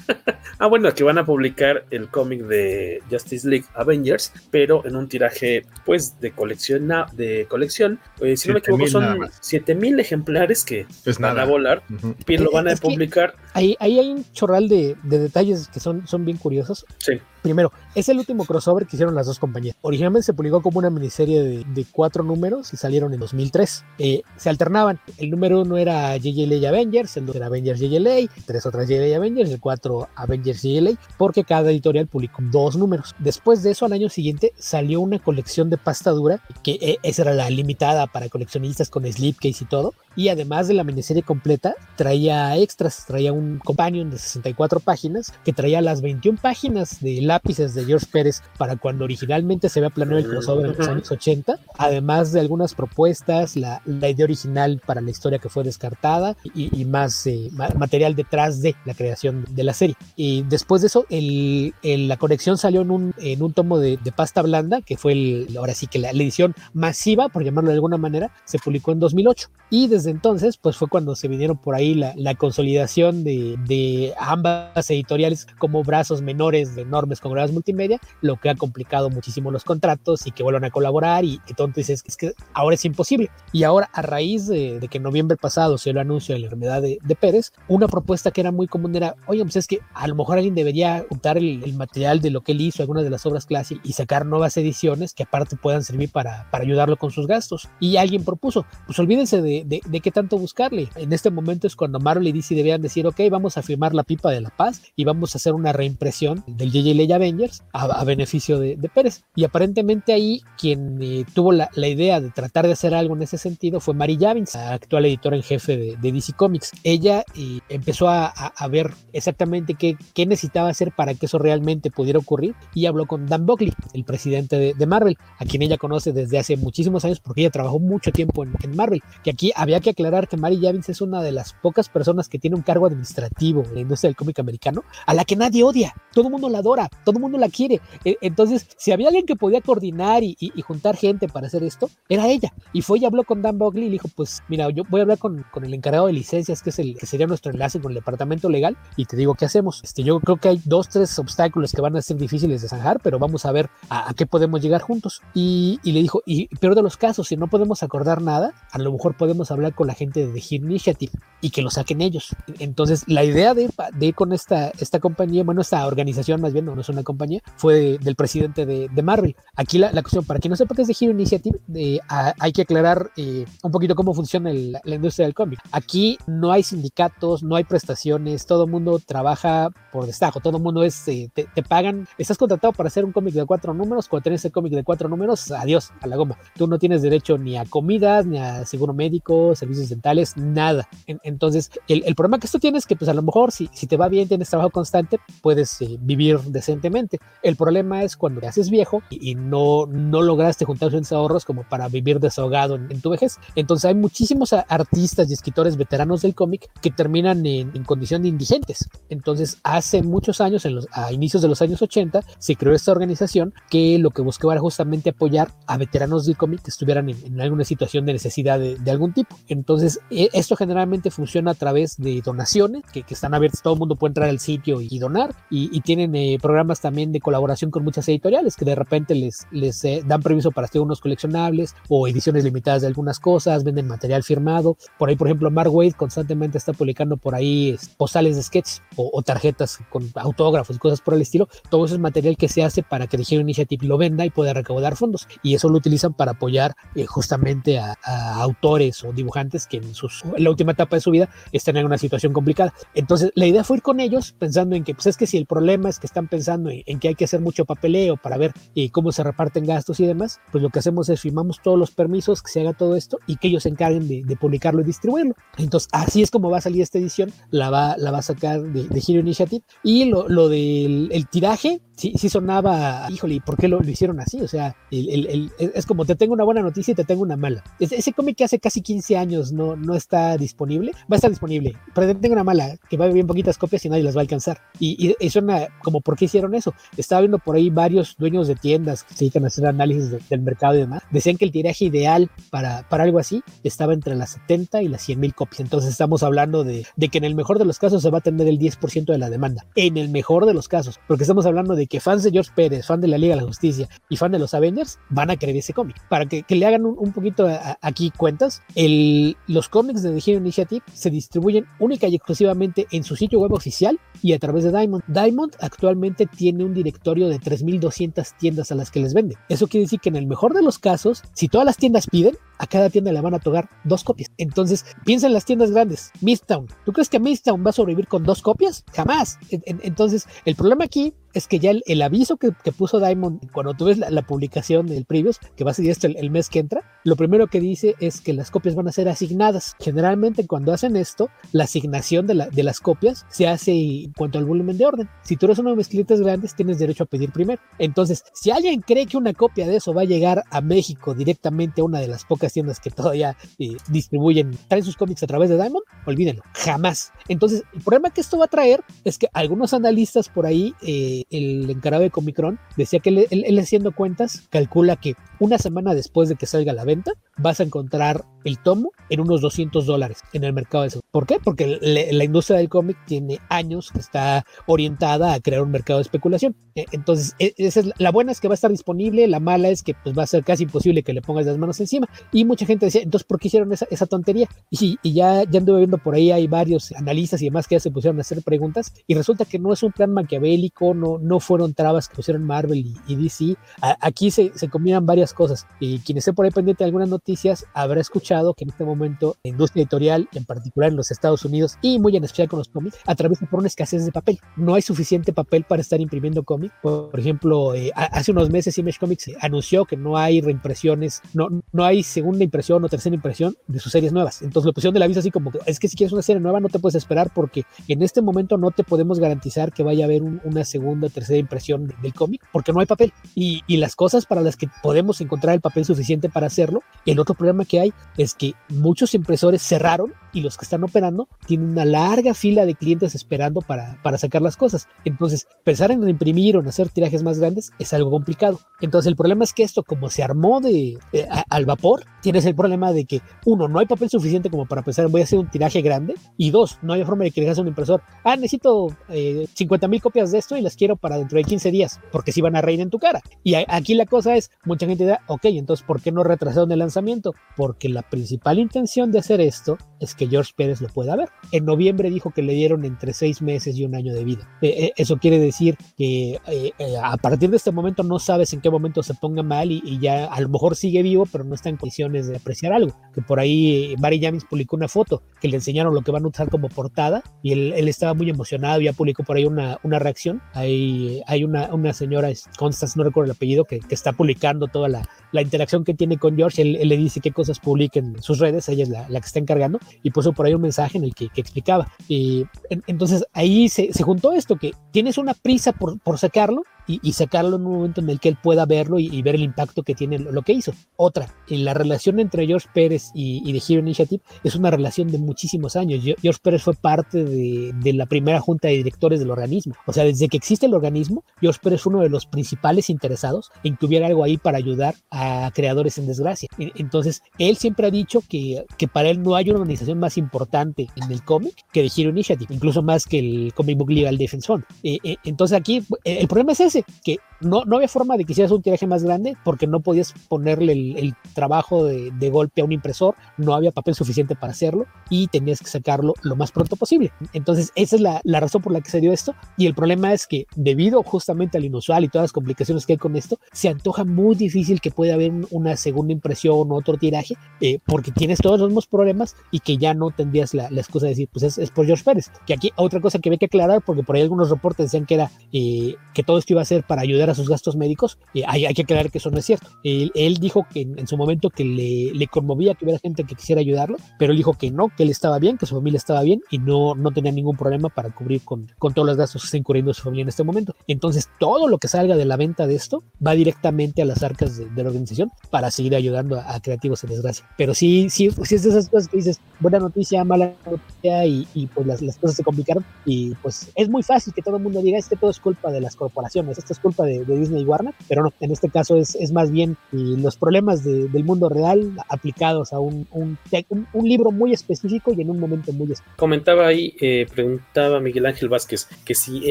ah, bueno, que van a publicar el cómic de Justice League Avengers, pero en un tiraje, pues, de colección, de colección. Eh, si no me equivoco, son 7000 ejemplares que pues van nada. a volar y lo van a publicar. Ahí, ahí hay un chorral de, de detalles que son, son bien curiosos. Sí. Primero, es el último crossover que hicieron las dos compañías. Originalmente se publicó como una miniserie de, de cuatro números y salieron en 2003. Eh, se alternaban. El número uno era JLA Avengers, el dos era Avengers JLA, tres otras JLA Avengers, el cuatro Avengers JLA, porque cada editorial publicó dos números. Después de eso, al año siguiente, salió una colección de pasta dura, que eh, esa era la limitada para coleccionistas con slipcase y todo. Y además de la miniserie completa, traía extras, traía un companion de 64 páginas que traía las 21 páginas de lápices de George Pérez para cuando originalmente se había planeado el crossover en los años 80, además de algunas propuestas, la, la idea original para la historia que fue descartada y, y más eh, ma- material detrás de la creación de la serie. Y después de eso, el, el- la colección salió en un, en un tomo de, de pasta blanda, que fue el, ahora sí que la, la edición masiva, por llamarlo de alguna manera, se publicó en 2008. Y desde entonces, pues fue cuando se vinieron por ahí la, la consolidación de, de ambas editoriales como brazos menores de enormes conglomerados multimedia, lo que ha complicado muchísimo los contratos y que vuelvan a colaborar y tonto dices es que ahora es imposible. Y ahora, a raíz de, de que en noviembre pasado se el anuncio de la enfermedad de, de Pérez, una propuesta que era muy común era, oye, pues es que a lo mejor alguien debería juntar el, el material de lo que él hizo, algunas de las obras clásicas, y sacar nuevas ediciones que aparte puedan servir para, para ayudarlo con sus gastos. Y alguien propuso, pues olvídense de, de, de qué tanto buscarle. En este momento es cuando Marvel y DC debían decir, ok, vamos a firmar la pipa de la paz y vamos a hacer una reimpresión del JJ Avengers a, a beneficio de, de Pérez. Y aparentemente ahí quien eh, tuvo la, la idea de tratar de hacer algo en ese sentido fue Mary Javins, la actual editora en jefe de, de DC Comics. Ella eh, empezó a, a, a ver exactamente qué, qué, necesitaba hacer para que eso realmente pudiera ocurrir y habló con Dan Buckley, el presidente de, de, Marvel, a quien ella conoce desde hace muchísimos años porque ella trabajó mucho tiempo en, en, Marvel. Que aquí había que aclarar que Mary Javins es una de las pocas personas que tiene un cargo administrativo en la industria del cómic americano a la que nadie odia, todo el mundo la adora, todo el mundo la quiere. E, Entonces, si había alguien que podía coordinar y, y, y, juntar gente para hacer esto, era ella. Y fue y habló con Dan Buckley y le dijo, pues mira, yo voy a hablar con, con el encargado de licencias, que es el que sería nuestro enlace con el departamento legal, y te digo qué hacemos. Este, yo creo que hay dos, tres obstáculos que van a ser difíciles de zanjar, pero vamos a ver a, a qué podemos llegar juntos. Y, y, le dijo, y peor de los casos, si no podemos acordar nada, a lo mejor podemos hablar con la gente de The Initiative y que lo saquen ellos. Entonces, la idea de, de ir con esta, esta compañía, bueno, esta organización más bien, no, no una compañía, fue de, del presidente de, de, Marvel. Aquí la, la, cuestión, para quien no sepa qué es The Hero Initiative, eh, a, hay que aclarar eh, un poquito cómo funciona el, la industria del cómic. Aquí no hay sindicatos, no hay prestaciones, todo el mundo trabaja por destajo, todo el mundo es, eh, te, te, pagan, estás contratado para hacer un cómic de cuatro números, cuando tienes el cómic de cuatro números, adiós, a la goma. Tú no tienes derecho ni a comidas, ni a seguro médico, servicios dentales, nada. En, entonces, el, el, problema que esto tiene es que, pues a lo mejor, si, si te va bien, tienes trabajo constante, puedes eh, vivir decentemente. El problema es cuando te haces viejo y, y no, no lograste juntar suficientes ahorros como para vivir desahogado en, en, tu vejez. Entonces, hay muchísimos artistas y escritores veteranos del cómic que terminan en, en, condición de indigentes. Entonces, hace muchos años, en los, a inicios de los años 80, se creó esta organización que lo que buscaba era justamente apoyar a veteranos del cómic que estuvieran en, en, alguna situación de necesidad de, de algún tipo. Entonces, e, esto generalmente funciona a través de donaciones que, que, están abiertas, todo el mundo puede entrar al sitio y, y donar, y, y tienen eh, programas también de colaboración con muchas editoriales que de repente les, les eh, dan permiso para hacer unos coleccionables o ediciones limitadas de algunas cosas, venden material firmado. Por ahí, por ejemplo, Mark Wade constantemente está publicando por ahí postales de sketches o, o, tarjetas con autógrafos y cosas por el estilo. Todo eso es material que se hace para que Hero Initiative lo venda y pueda recaudar fondos. Y eso lo utilizan para apoyar eh, justamente a, a, autores o dibujantes que en, sus, en, la última etapa de su vida están en una situación complicada. Entonces, la idea fue ir con ellos pensando en que, pues es que si el problema es que están pensando en, en que hay que hacer mucho papeleo para ver eh, cómo se reparten gastos y demás, pues lo que hacemos es firmamos todos los permisos, que se haga todo esto y que ellos se encarguen de, publicarlo y distribuirlo. Entonces, así es como va a salir esta edición, la va, la va a sacar de, de Hero Initiative. Y lo, lo del el tiraje, sí, sí sonaba, híjole, ¿y por qué lo, hicieron así? O sea, el, es como te tengo una buena noticia y te tengo una mala. Ese, cómic que hace casi 15 años no, no está disponible, va a estar disponible, pero te tengo una mala, que va a haber bien poquitas copias y nadie las va a alcanzar. Y, y, y suena como, ¿por qué hicieron eso? Estaba viendo por ahí varios dueños de tiendas que se dedican a hacer análisis de, del mercado y demás, decían que el tiraje ideal para, para algo así estaba entre las 70 y las 100 mil copias. Entonces estamos hablando de, de que en el mejor de los casos se va a tener el 10% de la demanda. En el mejor de los casos, porque estamos hablando de que fans de George Pérez, fan de la Liga de la Justicia y fan de los Avengers van a querer ese cómic. Para que, que le hagan un, poquito aquí cuentas, el, los cómics de The Hero Initiative se distribuyen única y exclusivamente en su sitio web oficial y a través de Diamond. Diamond actualmente tiene un directorio de 3.200 tiendas a las que les vende. Eso quiere decir que en el mejor de los casos, si todas las tiendas piden, a cada tienda le van a tocar dos copias. Entonces, piensa en las tiendas grandes. Midtown. ¿Tú crees que Midtown va a sobrevivir con dos copias? Jamás. Entonces, el problema aquí es que ya el, aviso que, que, puso Diamond cuando tú ves la, publicación del Previous, que va a ser esto el, el, mes que entra, lo primero que dice es que las copias van a ser asignadas. Generalmente cuando hacen esto, la asignación de, la, de las copias se hace en cuanto al volumen de orden. Si tú eres uno de mis clientes grandes, tienes derecho a pedir primero. Entonces, si alguien cree que una copia de eso va a llegar a México directamente a una de las pocas tiendas que todavía eh, distribuyen, traen sus cómics a través de Diamond, olvídenlo, jamás. Entonces, el problema que esto va a traer es que algunos analistas por ahí eh, el encargado de Comicron, decía que él, él, él, haciendo cuentas calcula que una semana después de que salga a la venta vas a encontrar el tomo en unos 200 dólares en el mercado de eso. ¿Por qué? Porque la industria del cómic tiene años que está orientada a crear un mercado de especulación. Entonces, esa es la buena es que va a estar disponible, la mala es que pues, va a ser casi imposible que le pongas las manos encima. Y mucha gente decía, entonces, ¿por qué hicieron esa, esa tontería? Y, y, ya, ya anduve viendo por ahí, hay varios analistas y demás que ya se pusieron a hacer preguntas y resulta que no es un plan maquiavélico, no, no fueron trabas que pusieron Marvel y, DC. Aquí se, se, combinan varias cosas y quien esté por ahí pendiente de algunas noticias habrá escuchado que en este momento la industria editorial, en particular en los Estados Unidos y muy en especial con los cómics, atraviesa por una escasez de papel. No hay suficiente papel para estar imprimiendo cómics. Por ejemplo, eh, hace unos meses Image Comics anunció que no hay reimpresiones, no, no hay segunda impresión o tercera impresión de sus series nuevas. Entonces lo pusieron de la vista así como que es que si quieres una serie nueva no te puedes esperar porque en este momento no te podemos garantizar que vaya a haber un, una segunda tercera impresión del cómic porque no hay papel. Y, y, las cosas para las que podemos encontrar el papel suficiente para hacerlo, el otro problema que hay es que muchos impresores cerraron y los que están operando tienen una larga fila de clientes esperando para, para sacar las cosas. Entonces, pensar en imprimir o en hacer tirajes más grandes es algo complicado. Entonces, el problema es que esto, como se armó de, eh, a, al vapor, tienes el problema de que, uno, no hay papel suficiente como para pensar, voy a hacer un tiraje grande, y dos, no hay forma de que le hagas un impresor. Ah, necesito eh, 50 mil copias de esto y las quiero para dentro de 15 días, porque si van a reír en tu cara. Y aquí la cosa es, mucha gente ok, entonces, ¿por qué no retrasaron el lanzamiento? Porque la principal intención de hacer esto es que George Pérez lo pueda ver. En noviembre dijo que le dieron entre seis meses y un año de vida. Eh, eh, eso quiere decir que eh, eh, a partir de este momento no sabes en qué momento se ponga mal y, y, ya a lo mejor sigue vivo, pero no está en condiciones de apreciar algo. Que por ahí Barry James publicó una foto que le enseñaron lo que van a usar como portada y él, él estaba muy emocionado. Ya publicó por ahí una, una reacción. Hay, hay una, una señora, Constance, no recuerdo el apellido, que, que está publicando toda la, la, interacción que tiene con George. Él, él, le dice qué cosas publiquen en sus redes. Ella es la, la que está encargando y puso por ahí un mensaje en el que, que explicaba. Y en, entonces ahí se, se, juntó esto, que tienes una prisa por, por sacarlo y, y, sacarlo en un momento en el que él pueda verlo y, y ver el impacto que tiene lo, lo, que hizo. Otra, la relación entre George Pérez y, y The Hero Initiative es una relación de muchísimos años. George Pérez fue parte de, de, la primera junta de directores del organismo. O sea, desde que existe el organismo, George Pérez fue uno de los principales interesados en que hubiera algo ahí para ayudar a creadores en desgracia. Entonces, él siempre ha dicho que, que para él no hay una organización más importante en el cómic que The Hero Initiative, incluso más que el Comic Book Legal Defense Fund. Eh, eh, entonces aquí el problema es ese, que no, no había forma de que hicieras un tiraje más grande porque no podías ponerle el, el trabajo de, de, golpe a un impresor, no había papel suficiente para hacerlo y tenías que sacarlo lo más pronto posible. Entonces esa es la, la razón por la que se dio esto y el problema es que debido justamente al inusual y todas las complicaciones que hay con esto, se antoja muy difícil que pueda haber una segunda impresión o otro tiraje eh, porque tienes todos los mismos problemas y que ya no tendrías la, la excusa de decir, pues es, es, por George Pérez. Que aquí otra cosa que hay que aclarar porque por ahí algunos reportes decían que era eh, que todo esto iba a ser para ayudar a sus gastos médicos, eh, hay, hay, que aclarar que eso no es cierto. Él, él dijo que en, en, su momento que le, le conmovía que hubiera gente que quisiera ayudarlo, pero él dijo que no, que él estaba bien, que su familia estaba bien y no, no tenía ningún problema para cubrir con, con todos los gastos que está incurriendo su familia en este momento. Entonces, todo lo que salga de la venta de esto va directamente a las arcas de, de la organización para seguir ayudando a, creativos en desgracia. Pero sí, sí, sí es de esas cosas que dices, buena noticia, mala noticia y, y pues las, las, cosas se complicaron y pues es muy fácil que todo el mundo diga, es que todo es culpa de las corporaciones, esto es culpa de, Disney y Warner, pero no, en este caso es, es más bien los problemas de, del mundo real aplicados a un, un, un, un, libro muy específico y en un momento muy específico. Comentaba ahí, eh, preguntaba Miguel Ángel Vázquez que si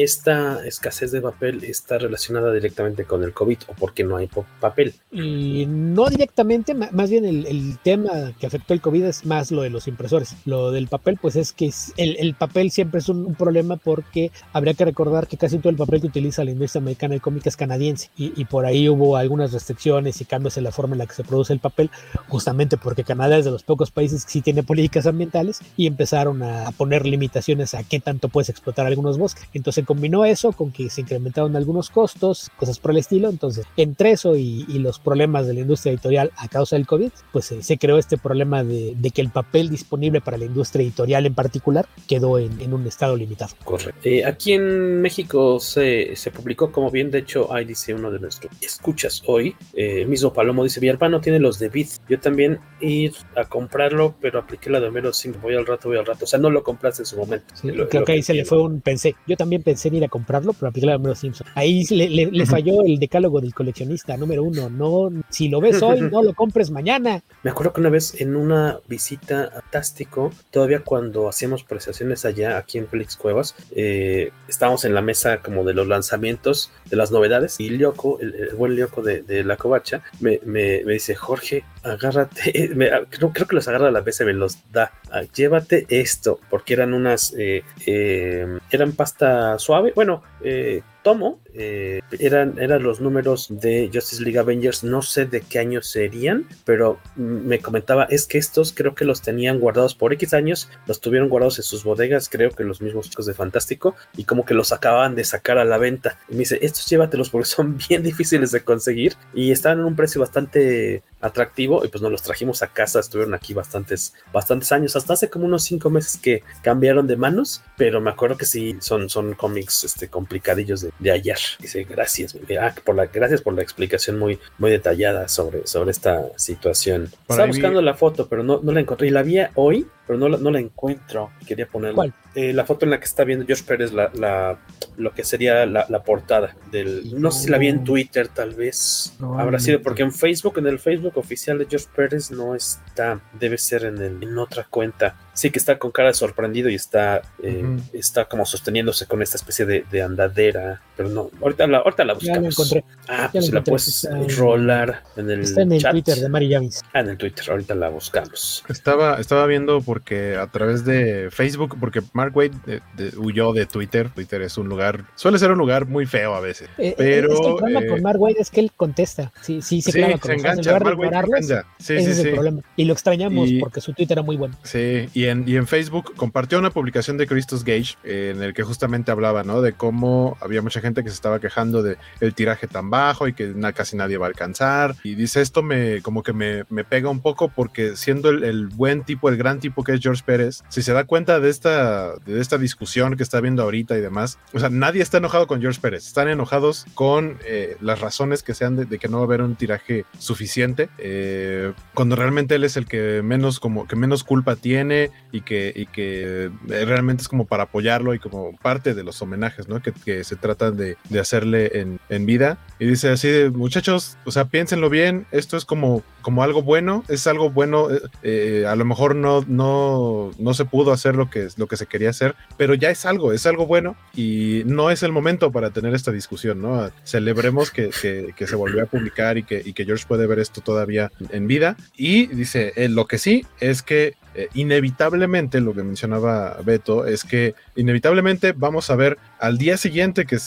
esta escasez de papel está relacionada directamente con el COVID o porque no hay papel. Y no directamente, más bien el, tema que afectó el COVID es más lo de los impresores. Lo del papel, pues es que el, el papel siempre es un, problema porque habría que recordar que casi todo el papel que utiliza la industria americana de cómic es canadiense y, y por ahí hubo algunas restricciones y cambios en la forma en la que se produce el papel, justamente porque Canadá es de los pocos países que sí tiene políticas ambientales y empezaron a poner limitaciones a qué tanto puedes explotar algunos bosques. Entonces combinó eso con que se incrementaron algunos costos, cosas por el estilo. Entonces, entre eso y, y los problemas de la industria editorial a causa del COVID, pues eh, se creó este problema de, de, que el papel disponible para la industria editorial en particular quedó en, en un estado limitado. Correcto. Eh, aquí en México se, se, publicó, como bien de hecho, ahí dice uno de nuestros escuchas hoy, eh, mismo Palomo dice, Villalpano tiene los de Bit. Yo también ir a comprarlo, pero apliqué la de Homero 5, voy al rato, voy al rato. O sea, no lo compraste en su momento. Sí, lo, creo lo que ahí se le fue un pensé. Yo también pensé en ir a comprarlo, pero apliqué la de Homero Simpson. Ahí le, le, le falló el decálogo del coleccionista, número uno. No, si lo ves hoy, no lo compres mañana. Me acuerdo que una vez en una visita a Tástico, todavía cuando hacíamos presentaciones allá, aquí en Félix Cuevas, eh, estábamos en la mesa como de los lanzamientos, de las novedades, y Lyoko, el, el buen Lyoko de, la covacha, me, me, me, dice, Jorge, agárrate, me, creo, creo, que los agarra a la vez me los da, ah, llévate esto, porque eran unas, eh, eh, eran pasta suave, bueno, eh, tomo, eh, eran, eran los números de Justice League Avengers, no sé de qué año serían, pero me comentaba, es que estos creo que los tenían guardados por X años, los tuvieron guardados en sus bodegas, creo que los mismos chicos de Fantástico, y como que los acababan de sacar a la venta. Y me dice, estos llévatelos porque son bien difíciles de conseguir y estaban en un precio bastante atractivo y pues nos los trajimos a casa, estuvieron aquí bastantes, bastantes años, hasta hace como unos cinco meses que cambiaron de manos, pero me acuerdo que sí, son, son cómics este, complicadillos de, de ayer. Dice, gracias, ah, por la, gracias por la explicación muy, muy detallada sobre, sobre esta situación. Para Estaba buscando la foto, pero no, no la encontré y la vi hoy, pero no la, no la encuentro. Quería ponerla. Eh, la foto en la que está viendo George Pérez, la, la lo que sería la, la, portada del. No sé si la vi en Twitter, tal vez. No, Habrá sido, porque en Facebook, en el Facebook oficial de George Pérez no está. Debe ser en, el, en otra cuenta. Sí que está con cara de sorprendido y está, eh, uh -huh. está como sosteniéndose con esta especie de, de, andadera. Pero no, ahorita la, ahorita la buscamos. Ya la encontré. Ah, pues si la puedes en, rolar en el Está en el chat. Twitter de Mary Javis. Ah, en el Twitter, ahorita la buscamos. Estaba, estaba viendo porque a través de Facebook, porque Mark Wade de, de, huyó de Twitter. Twitter es un lugar, suele ser un lugar muy feo a veces. Eh, pero es que el problema eh, con Mark Wade es que él contesta. Sí, sí, se sí, clava con se engancha. Mark Wade se engancha. Sí, ese sí, es el sí. problema. Y lo extrañamos Y- porque su Twitter era muy bueno. Sí, y y en Facebook compartió una publicación de Christos Gage eh, en el que justamente hablaba, ¿no? De cómo había mucha gente que se estaba quejando de el tiraje tan bajo y que casi nadie va a alcanzar. Y dice esto me como que me, me pega un poco porque siendo el, buen tipo, el gran tipo que es George Pérez, si se da cuenta de esta, de esta discusión que está viendo ahorita y demás, o sea, nadie está enojado con George Pérez, están enojados con eh, las razones que sean de, de, que no va a haber un tiraje suficiente, eh, cuando realmente él es el que menos como que menos culpa tiene y que, y que realmente es como para apoyarlo y como parte de los homenajes, ¿no? Que, que se tratan de, de hacerle en, en, vida. Y dice así de, muchachos, o sea, piénsenlo bien, esto es como, como algo bueno, es algo bueno, eh, eh, a lo mejor no, no, no se pudo hacer lo que, lo que se quería hacer, pero ya es algo, es algo bueno y no es el momento para tener esta discusión, ¿no? Celebremos que, que, que se volvió a publicar y que, y que George puede ver esto todavía en vida. Y dice, eh, lo que sí es que eh, inevitablemente, lo que mencionaba Beto, es que inevitablemente vamos a ver al día siguiente que,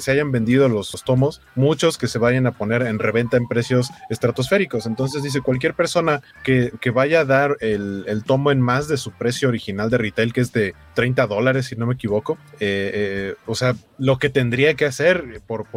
se hayan vendido los, tomos, muchos que se vayan a poner en reventa en precios estratosféricos. Entonces dice, cualquier persona que, vaya a dar el, tomo en más de su precio original de retail, que es de 30 dólares, si no me equivoco, eh, eh, o sea, lo que tendría que hacer por,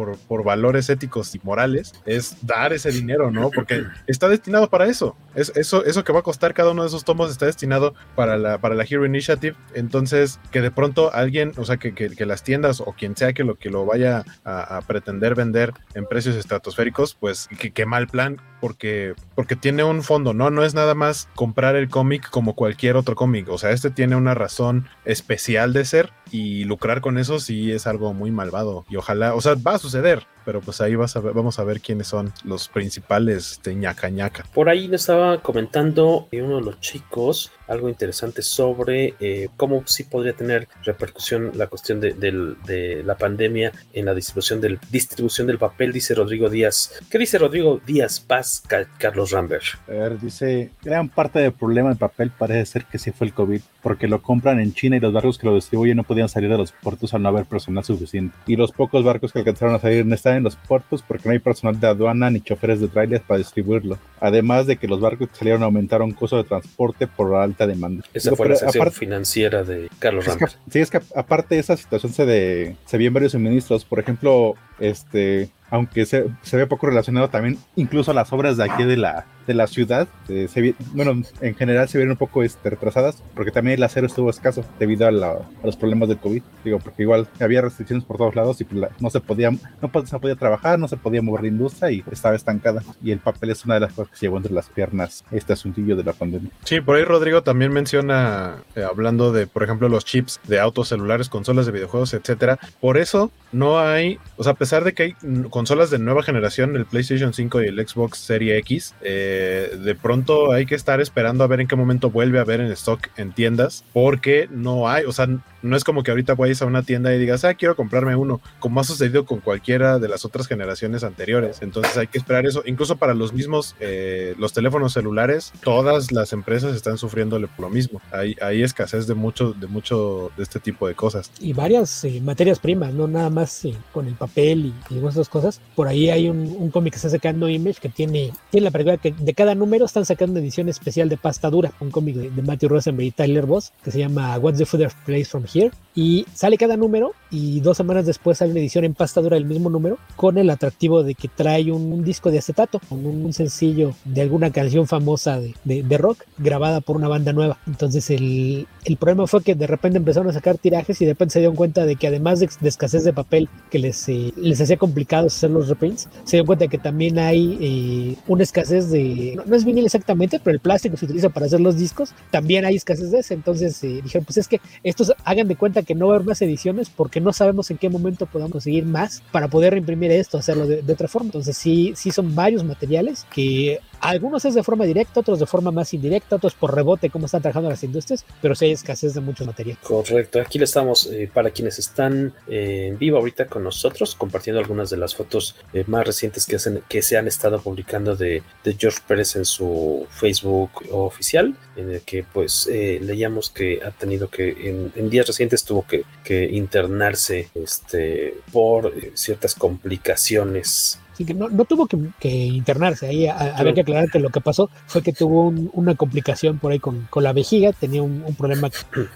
valores éticos y morales es dar ese dinero, ¿no? Porque está destinado para eso. Es, eso. Eso que va a costar cada uno de esos tomos está destinado para la, para la Hero Initiative. Entonces, que de pronto alguien, o sea, que, que, las tiendas o quien sea que lo, que lo vaya a, a pretender vender en precios estratosféricos, pues qué mal plan, porque, porque tiene un fondo, ¿no? No es nada más comprar el cómic como cualquier otro cómic. O sea, este tiene una razón especial de ser y lucrar con eso sí es algo muy malvado. Y ojalá, o sea, va a suceder, pero pues ahí vas a ver, vamos a ver quiénes son los principales de ñaca ñaca. Por ahí le estaba comentando uno de los chicos algo interesante sobre eh, cómo sí podría tener repercusión la cuestión de, de, de, la pandemia en la distribución del, distribución del papel, dice Rodrigo Díaz. ¿Qué dice Rodrigo Díaz Paz, Carlos Rambert? A ver, dice, gran parte del problema del papel parece ser que sí fue el COVID, porque lo compran en China y los barcos que lo distribuyen no podían salir de los puertos al no haber personal suficiente. Y los pocos barcos que alcanzaron a salir no están en los puertos porque no hay personal de aduana ni choferes de trailers para distribuirlo. Además de que los barcos que salieron aumentaron costo de transporte por la alta demanda. Esa Digo, fue la sección aparte, financiera de Carlos que, sí, es que aparte de esa situación se, de, se vio en varios suministros. Por ejemplo, este aunque se, ve poco relacionado también, incluso las obras de aquí de la, de la ciudad, eh, se, bueno, en general se vieron un poco este, retrasadas, porque también el acero estuvo escaso debido a, a, los problemas del COVID, digo, porque igual había restricciones por todos lados y pues, no se podía, no se podía trabajar, no se podía mover la industria y estaba estancada, y el papel es una de las cosas que se llevó entre las piernas este asuntillo de la pandemia. Sí, por ahí Rodrigo también menciona, eh, hablando de, por ejemplo, los chips de autos celulares, consolas de videojuegos, etcétera, por eso no hay, o sea, a pesar de que hay consolas de nueva generación, el PlayStation 5 y el Xbox Series X, eh, de pronto hay que estar esperando a ver en qué momento vuelve a ver en stock en tiendas, porque no hay, o sea, no es como que ahorita vayas a una tienda y digas, ah, quiero comprarme uno, como ha sucedido con cualquiera de las otras generaciones anteriores. Entonces hay que esperar eso. Incluso para los mismos, eh, los teléfonos celulares, todas las empresas están sufriéndole por lo mismo. Hay, escasez de mucho, de mucho de este tipo de cosas. Y varias eh, materias primas, no nada más eh, con el papel y, y esas cosas. Por ahí hay un, cómic que está sacando Image que tiene, tiene la película que de cada número están sacando edición especial de pasta dura, un cómic de, de Matthew Rosenberg y Tyler Boss que se llama What's the Food Place from Here y sale cada número y dos semanas después sale una edición en pasta dura del mismo número con el atractivo de que trae un, un disco de acetato con un, un, sencillo de alguna canción famosa de, de, de, rock grabada por una banda nueva. Entonces el, el, problema fue que de repente empezaron a sacar tirajes y de repente se dieron cuenta de que además de, de escasez de papel que les, eh, les hacía complicado hacer los reprints se dieron cuenta de que también hay eh, una escasez de no, no, es vinil exactamente pero el plástico se utiliza para hacer los discos también hay escasez de ese. Entonces eh, dijeron pues es que estos hagan de cuenta que no va a haber más ediciones porque no sabemos en qué momento podamos conseguir más para poder reimprimir esto, hacerlo de, de, otra forma. Entonces sí, sí son varios materiales que algunos es de forma directa, otros de forma más indirecta, otros por rebote, como están trabajando las industrias, pero sí hay escasez de mucho material. Correcto, aquí le estamos, eh, para quienes están eh, en vivo ahorita con nosotros, compartiendo algunas de las fotos eh, más recientes que, hacen, que se han estado publicando de, George Pérez en su Facebook oficial, en el que pues leíamos que ha tenido que, en, en días recientes tuvo que, que internarse este, por ciertas complicaciones Así que no, no tuvo que, que, internarse. Ahí a, a había que aclarar que lo que pasó fue que tuvo un, una complicación por ahí con, con la vejiga, tenía un, un problema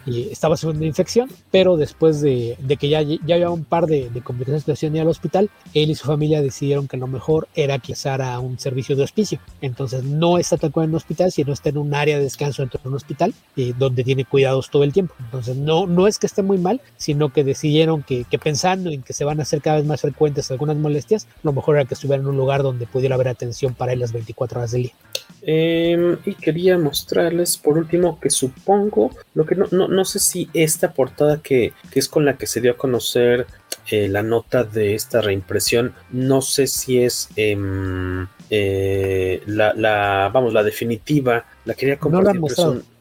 y estaba sufriendo una infección, pero después de, de que ya, ya había un par de, de complicaciones que hacían al hospital, él y su familia decidieron que lo mejor era que a un servicio de hospicio. Entonces no está tal cual en un hospital, sino está en un área de descanso dentro de un hospital eh, donde tiene cuidados todo el tiempo. Entonces no, no es que esté muy mal, sino que decidieron que, que pensando en que se van a hacer cada vez más frecuentes algunas molestias, lo mejor era que estuviera en un lugar donde pudiera haber atención para él las 24 horas del día. Eh, y quería mostrarles por último que supongo, lo que no, no, no sé si esta portada que, que, es con la que se dio a conocer eh, la nota de esta reimpresión. No sé si es em, eh, la, la, vamos, la definitiva. La quería No la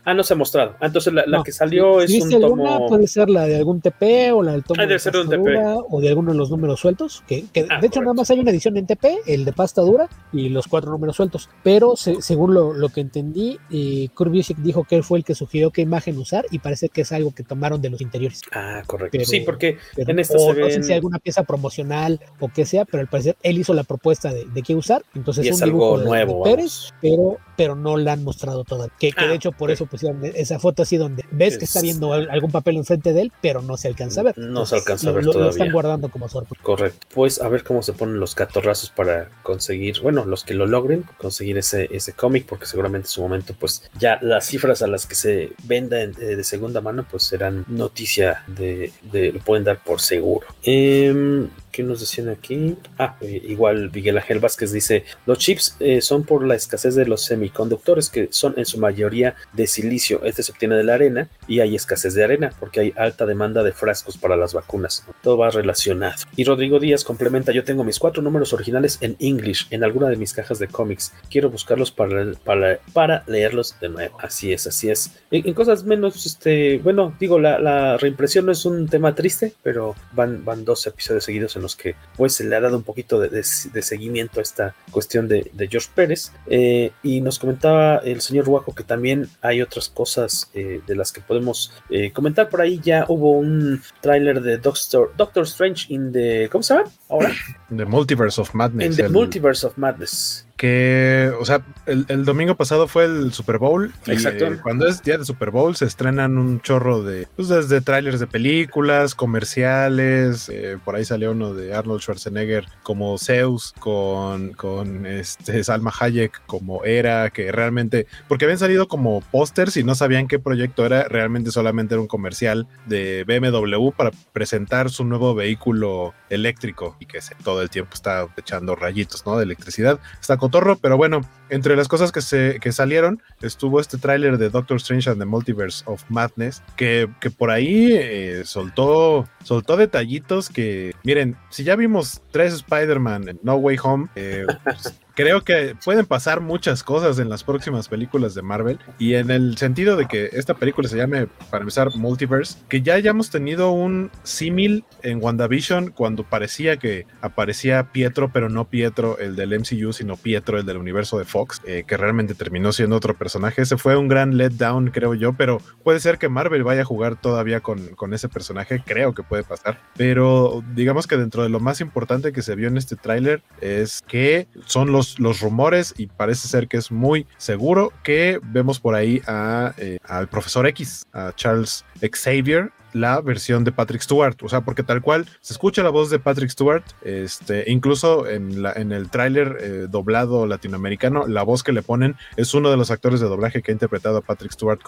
un- Ah, no se ha mostrado. Ah, entonces la, la No, que salió si- es si un alguna, tomo. puede ser la de algún TP o la del tomo Ah, de ser de un TP. o de alguno de los números sueltos, que, que Ah, de hecho nada más hay una edición en TP, el de pasta dura y los cuatro números sueltos, pero se- según lo, lo que entendí, eh, Kurt Busiek dijo que él fue el que sugirió qué imagen usar y parece que es algo que tomaron de los interiores. Ah, correcto. Pero- sí, porque Pero- en esta o se no sé ven. si alguna pieza promocional o qué sea, pero al parecer él hizo la propuesta de, de qué usar, entonces Y un es algo dibujo de- nuevo, Pérez, pero, pero no la han mostrado todavía. Que, que Ah, de hecho por eso pusieron esa foto así donde ves que está Es- viendo al- algún papel enfrente de él, pero no se alcanza a ver. No se alcanza a lo- ver lo- Lo todavía. están guardando como sorpresa. Correcto. Pues a ver cómo se ponen los catorrazos para conseguir, bueno, los que lo logren, conseguir ese, ese cómic, porque seguramente en su momento, pues ya las cifras a las que se venda en- eh, de segunda mano, pues serán noticia de, de- lo pueden dar por seguro. Em, ¿Qué nos decían aquí? Ah, eh, igual Miguel Ángel Vázquez dice, los chips eh, son por la escasez de los semiconductores, que son en su mayoría de silicio. Este se obtiene de la arena y hay escasez de arena, porque hay alta demanda de frascos para las vacunas. Todo va relacionado. Y Rodrigo Díaz complementa, yo tengo mis cuatro números originales en English, en alguna de mis cajas de cómics. Quiero buscarlos para, para, para leerlos de nuevo. Así es, así es. En, en cosas menos, este, bueno, digo, la, la reimpresión no es un tema triste, pero van, van dos episodios seguidos en que pues se le ha dado un poquito de, seguimiento a esta cuestión de, George Pérez. Eh, y nos comentaba el señor Waco que también hay otras cosas eh, de las que podemos eh, comentar. Por ahí ya hubo un tráiler de Doctor, Doctor Strange in the... ¿Cómo se llama? Ahora. The Multiverse of Madness. In the el- Multiverse of Madness. que, o sea, el, el domingo pasado fue el Super Bowl. y, Exacto. eh, cuando es día de Super Bowl se estrenan un chorro de, pues desde trailers de películas, comerciales. eh, por ahí salió uno de Arnold Schwarzenegger como Zeus, con, con este, Salma Hayek como Era, que realmente, porque habían salido como pósters y no sabían qué proyecto era, realmente solamente era un comercial de BMW para presentar su nuevo vehículo eléctrico y que se- todo el tiempo está echando rayitos, ¿no? De electricidad. Está cotorro, pero bueno, entre las cosas que, se, que salieron estuvo este tráiler de Doctor Strange and the Multiverse of Madness, que, que por ahí eh, soltó, soltó detallitos que, miren, si ya vimos tres Spider-Man en No Way Home, eh, pues, creo que pueden pasar muchas cosas en las próximas películas de Marvel y en el sentido de que esta película se llame, para empezar, Multiverse, que ya hayamos tenido un símil en WandaVision cuando parecía que aparecía Pietro, pero no Pietro el del MCU, sino Pietro el del universo de Fox, eh, que realmente terminó siendo otro personaje. Ese fue un gran letdown, creo yo, pero puede ser que Marvel vaya a jugar todavía con, con ese personaje, creo que puede pasar, pero digamos que dentro de lo más importante que se vio en este tráiler es que son los, los rumores y parece ser que es muy seguro que vemos por ahí a, eh, al profesor X, a Charles Xavier, la versión de Patrick Stewart, o sea, porque tal cual se escucha la voz de Patrick Stewart, este, incluso en, la, en el tráiler eh, doblado latinoamericano, la voz que le ponen es uno de los actores de doblaje que ha interpretado a Patrick Stewart,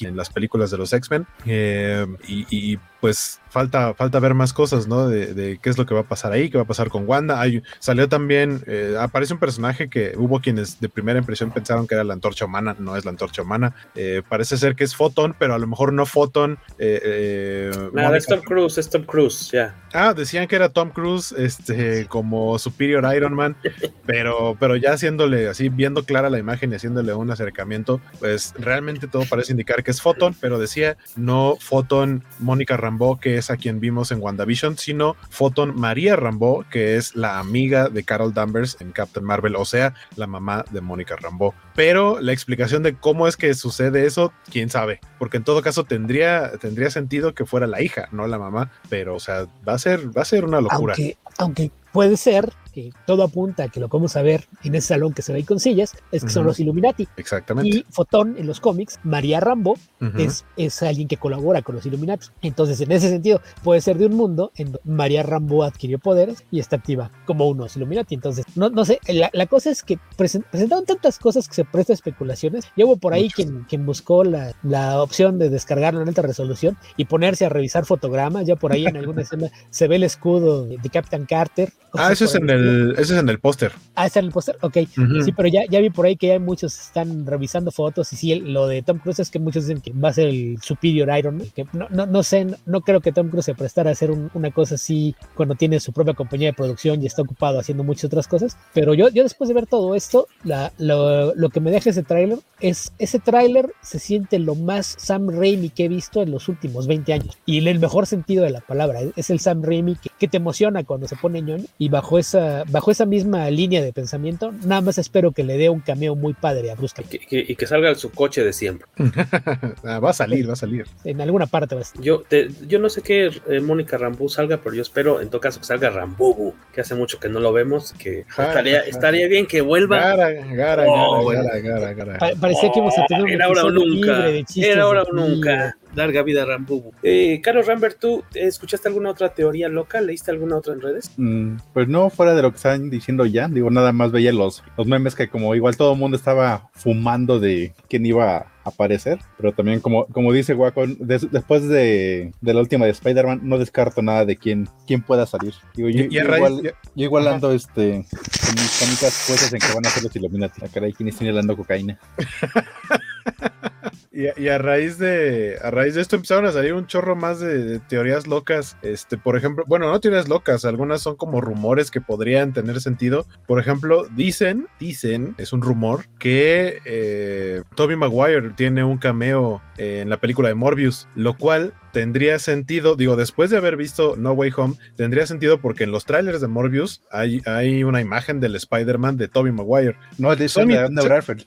en las películas de los X-Men, eh, y, pues falta, falta ver más cosas, ¿no? De, qué es lo que va a pasar ahí, qué va a pasar con Wanda. Salió también, eh, aparece un personaje que hubo quienes de primera impresión pensaron que era la antorcha humana, no es la antorcha humana. Parece ser que es Photon, pero a lo mejor no Photon. Nada, es Tom Cruise, es Tom Cruise, ya. Ah, decían que era Tom Cruise, este, como Superior Iron Man, pero, pero ya haciéndole así, viendo clara la imagen y haciéndole un acercamiento, pues realmente todo parece indicar que es Photon, pero decía no Photon Mónica Rambeau, que es a quien vimos en WandaVision, sino Photon María Rambeau, que es la amiga de Carol Danvers en Captain Marvel, o sea, la mamá de Mónica Rambeau. Pero la explicación de cómo es que sucede eso, quién sabe, porque en todo caso tendría, tendría sentido que fuera la hija, no la mamá, pero o sea, va a ser, va a ser una locura. Aunque, aunque puede ser que todo apunta a que lo que vamos a ver en ese salón que se ve ahí con sillas es que uh -huh. son los Illuminati. Exactamente. Y Fotón en los cómics, María Rambo, uh -huh. es, es alguien que colabora con los Illuminati. Entonces, en ese sentido, puede ser de un mundo en donde María Rambo adquirió poderes y está activa como unos Illuminati. Entonces, no, no sé, la, la cosa es que present, presentaron tantas cosas que se presta especulaciones. Ya hubo por ahí quien, quien, buscó la, la, opción de descargarlo en alta resolución y ponerse a revisar fotogramas. Ya por ahí en alguna escena se ve el escudo de, de Captain Carter. Ah, eso es en el el, ese es en el póster. Ah, está en el póster, ok. Sí, pero ya, ya vi por ahí que ya muchos están revisando fotos y sí, el- lo de Tom Cruise es que muchos dicen que va a ser el superior Iron. Que no, no, no sé, no, no creo que Tom Cruise se prestara a hacer un- una cosa así cuando tiene su propia compañía de producción y está ocupado haciendo muchas otras cosas. Pero yo, yo después de ver todo esto, la, lo, lo que me deja ese tráiler es, ese tráiler se siente lo más Sam Raimi que he visto en los últimos 20 años. Y en el mejor sentido de la palabra. Es el Sam Raimi que, que te emociona cuando se pone ñoño. Y bajo esa, bajo esa misma línea de pensamiento, nada más espero que le dé un cameo muy padre a Bruce Campbell. Que- que- y que salga su coche de siempre. Ah, va a salir, va a salir. En alguna parte va a estar. Yo, te- yo no sé qué eh, Mónica Rambú salga, pero yo espero en todo caso que salga Rambubu, que hace mucho que no lo vemos, que estaría, estaría bien que vuelva. Gara, gara, Oh, gara, bueno. gara, gara, gara. Pa- parecía que íbamos a tener un Era ahora o nunca. libre de chistes Era ahora o nunca. Larga vida Rambubu. Eh, Carlos Rambert, ¿tú escuchaste alguna otra teoría loca? ¿Leíste alguna otra en redes? Mm, pues no, fuera de lo que están diciendo ya, digo, nada más veía los, los memes que como igual todo el mundo estaba fumando de quién iba a aparecer, pero también como, como dice Waco, des- después de, de la última de Spider-Man, no descarto nada de quién, quién pueda salir. Digo, yo, Y- y a yo igual, yo igual Ajá. ando este, con mis cómicas puestas en que van a ser los Illuminati. Ah, caray, ¿quién está inhalando cocaína? Y, a- raíz de a raíz de esto empezaron a salir un chorro más de, teorías locas. Este, por ejemplo, bueno, no teorías locas, algunas son como rumores que podrían tener sentido. Por ejemplo, dicen, dicen, es un rumor que eh, Toby Maguire tiene un cameo en la película de Morbius, lo cual tendría sentido, digo, después de haber visto No Way Home, tendría sentido porque en los trailers de Morbius hay, hay una imagen del Spider-Man de Toby Maguire. No, es de Sony- de Andrew Garfield.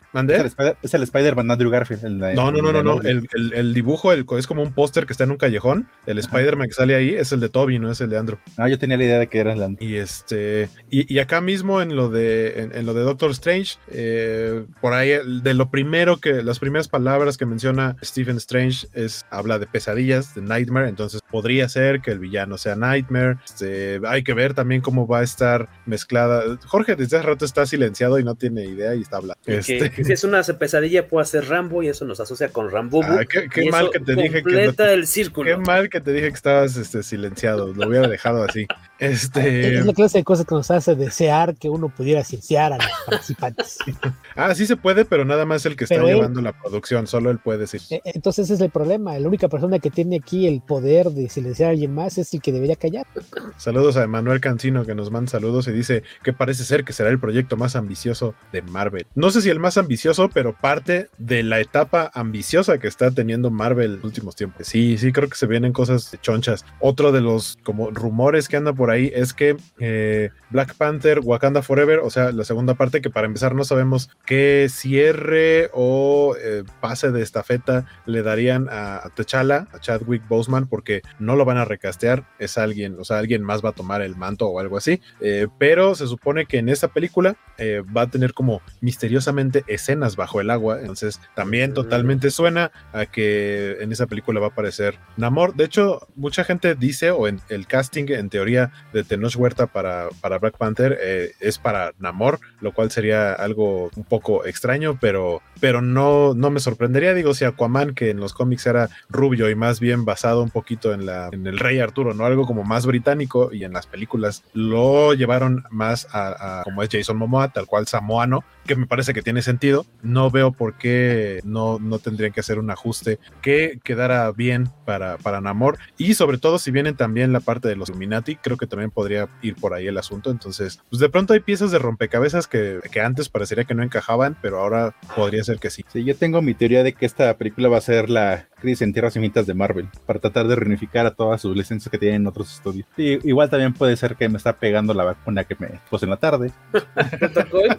Es el, Spider-Man Andrew Garfield. No, no, no, no, no. El, dibujo el- es como un póster que está en un callejón. El Spider-Man que sale ahí es el de Toby, no es el de Andrew. Ah, yo tenía la idea de que era el Andrew. Y este. Y, y acá mismo en lo de. En, lo de Doctor Strange. eh, por ahí de lo primero que. Las primeras palabras que menciona Stephen Strange es. Habla de pesadillas, de Nightmare. Entonces podría ser que el villano sea Nightmare. Este, hay que ver también cómo va a estar mezclada. Jorge desde hace rato está silenciado y no tiene idea y está hablando. Y Este- Que, que si es una pesadilla puede ser Rambo y eso nos asocia con Rambubu. Ah, qué, qué y mal que te dije que. completa el círculo. Qué mal que te dije que estabas este, silenciado. Lo hubiera dejado así. Este. Es la clase de cosas que nos hace desear que uno pudiera cienciar a los participantes. Ah, sí se puede, pero nada más el que está él- llevando la producción. Solo él puede decir. Eh, Entonces ese es el problema. La única persona que tiene el poder de silenciar a alguien más es el que debería callar. Saludos a Emanuel Cancino que nos manda saludos y dice que parece ser que será el proyecto más ambicioso de Marvel. No sé si el más ambicioso, pero parte de la etapa ambiciosa que está teniendo Marvel en los últimos tiempos. Sí, sí, creo que se vienen cosas chonchas. Otro de los como rumores que anda por ahí es que eh, Black Panther, Wakanda Forever, o sea, la segunda parte que para empezar no sabemos qué cierre o eh, pase de estafeta le darían a, a T'Challa, a Chadwick Boseman, porque no lo van a recastear, es alguien, o sea, alguien más va a tomar el manto o algo así, eh, pero se supone que en esta película eh, va a tener como misteriosamente escenas bajo el agua, entonces también totalmente suena a que en esa película va a aparecer Namor, de hecho, mucha gente dice, o en el casting en teoría de Tenoch Huerta para, para Black Panther eh, es para Namor, lo cual sería algo un poco extraño, pero, pero no, no me sorprendería, digo, si Aquaman, que en los cómics era rubio y más bien basado un poquito en, la, en el rey Arturo, ¿no? Algo como más británico y en las películas lo llevaron más a, a como es Jason Momoa, tal cual samoano, que me parece que tiene sentido. No veo por qué no, no tendrían que hacer un ajuste que quedara bien para, para Namor. Y sobre todo, si vienen también la parte de los Illuminati, creo que también podría ir por ahí el asunto. Entonces, pues de pronto hay piezas de rompecabezas que, que antes parecería que no encajaban, pero ahora podría ser que sí. Sí, yo tengo mi teoría de que esta película va a ser la crisis en tierras infinitas de Marvel, para tratar de reunificar a todas sus licencias que tienen en otros estudios. Y igual también puede ser que me está pegando la vacuna que me puse en la tarde. ¿Te tocó hoy?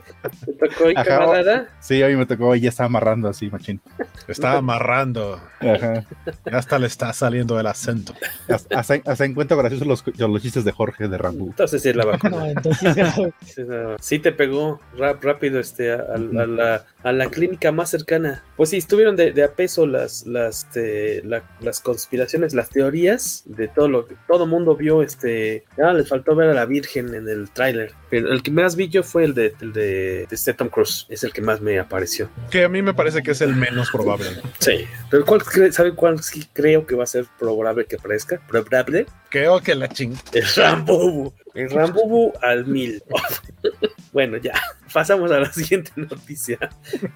¿Te tocó hoy, Ajá. camarada? Sí, hoy me tocó y ya está amarrando así, machín. Está amarrando. Ajá. Ya hasta le está saliendo el acento. Hasta, hasta- encuentro graciosos los, los chistes de Jorge de Rambo. Entonces sí es la vacuna. No, entonces. Sí, no. Sí te pegó rap, rápido este, a, a- a la, a la clínica más cercana. Pues sí, estuvieron de, de a peso las, las este, la- las conspiraciones, las teorías de todo lo que todo mundo vio. Este, ah, les faltó ver a la Virgen en el tráiler. Pero el que más vi yo fue el de, el de, de este Tom Cruise. Es el que más me apareció. Que a mí me parece que es el menos probable. Sí. Pero ¿cuál cre- ¿saben cuál sí creo que va a ser probable que aparezca? Probable. Creo que la ching. El Rambubu. El Rambubu al mil. bueno, ya. Pasamos a la siguiente noticia.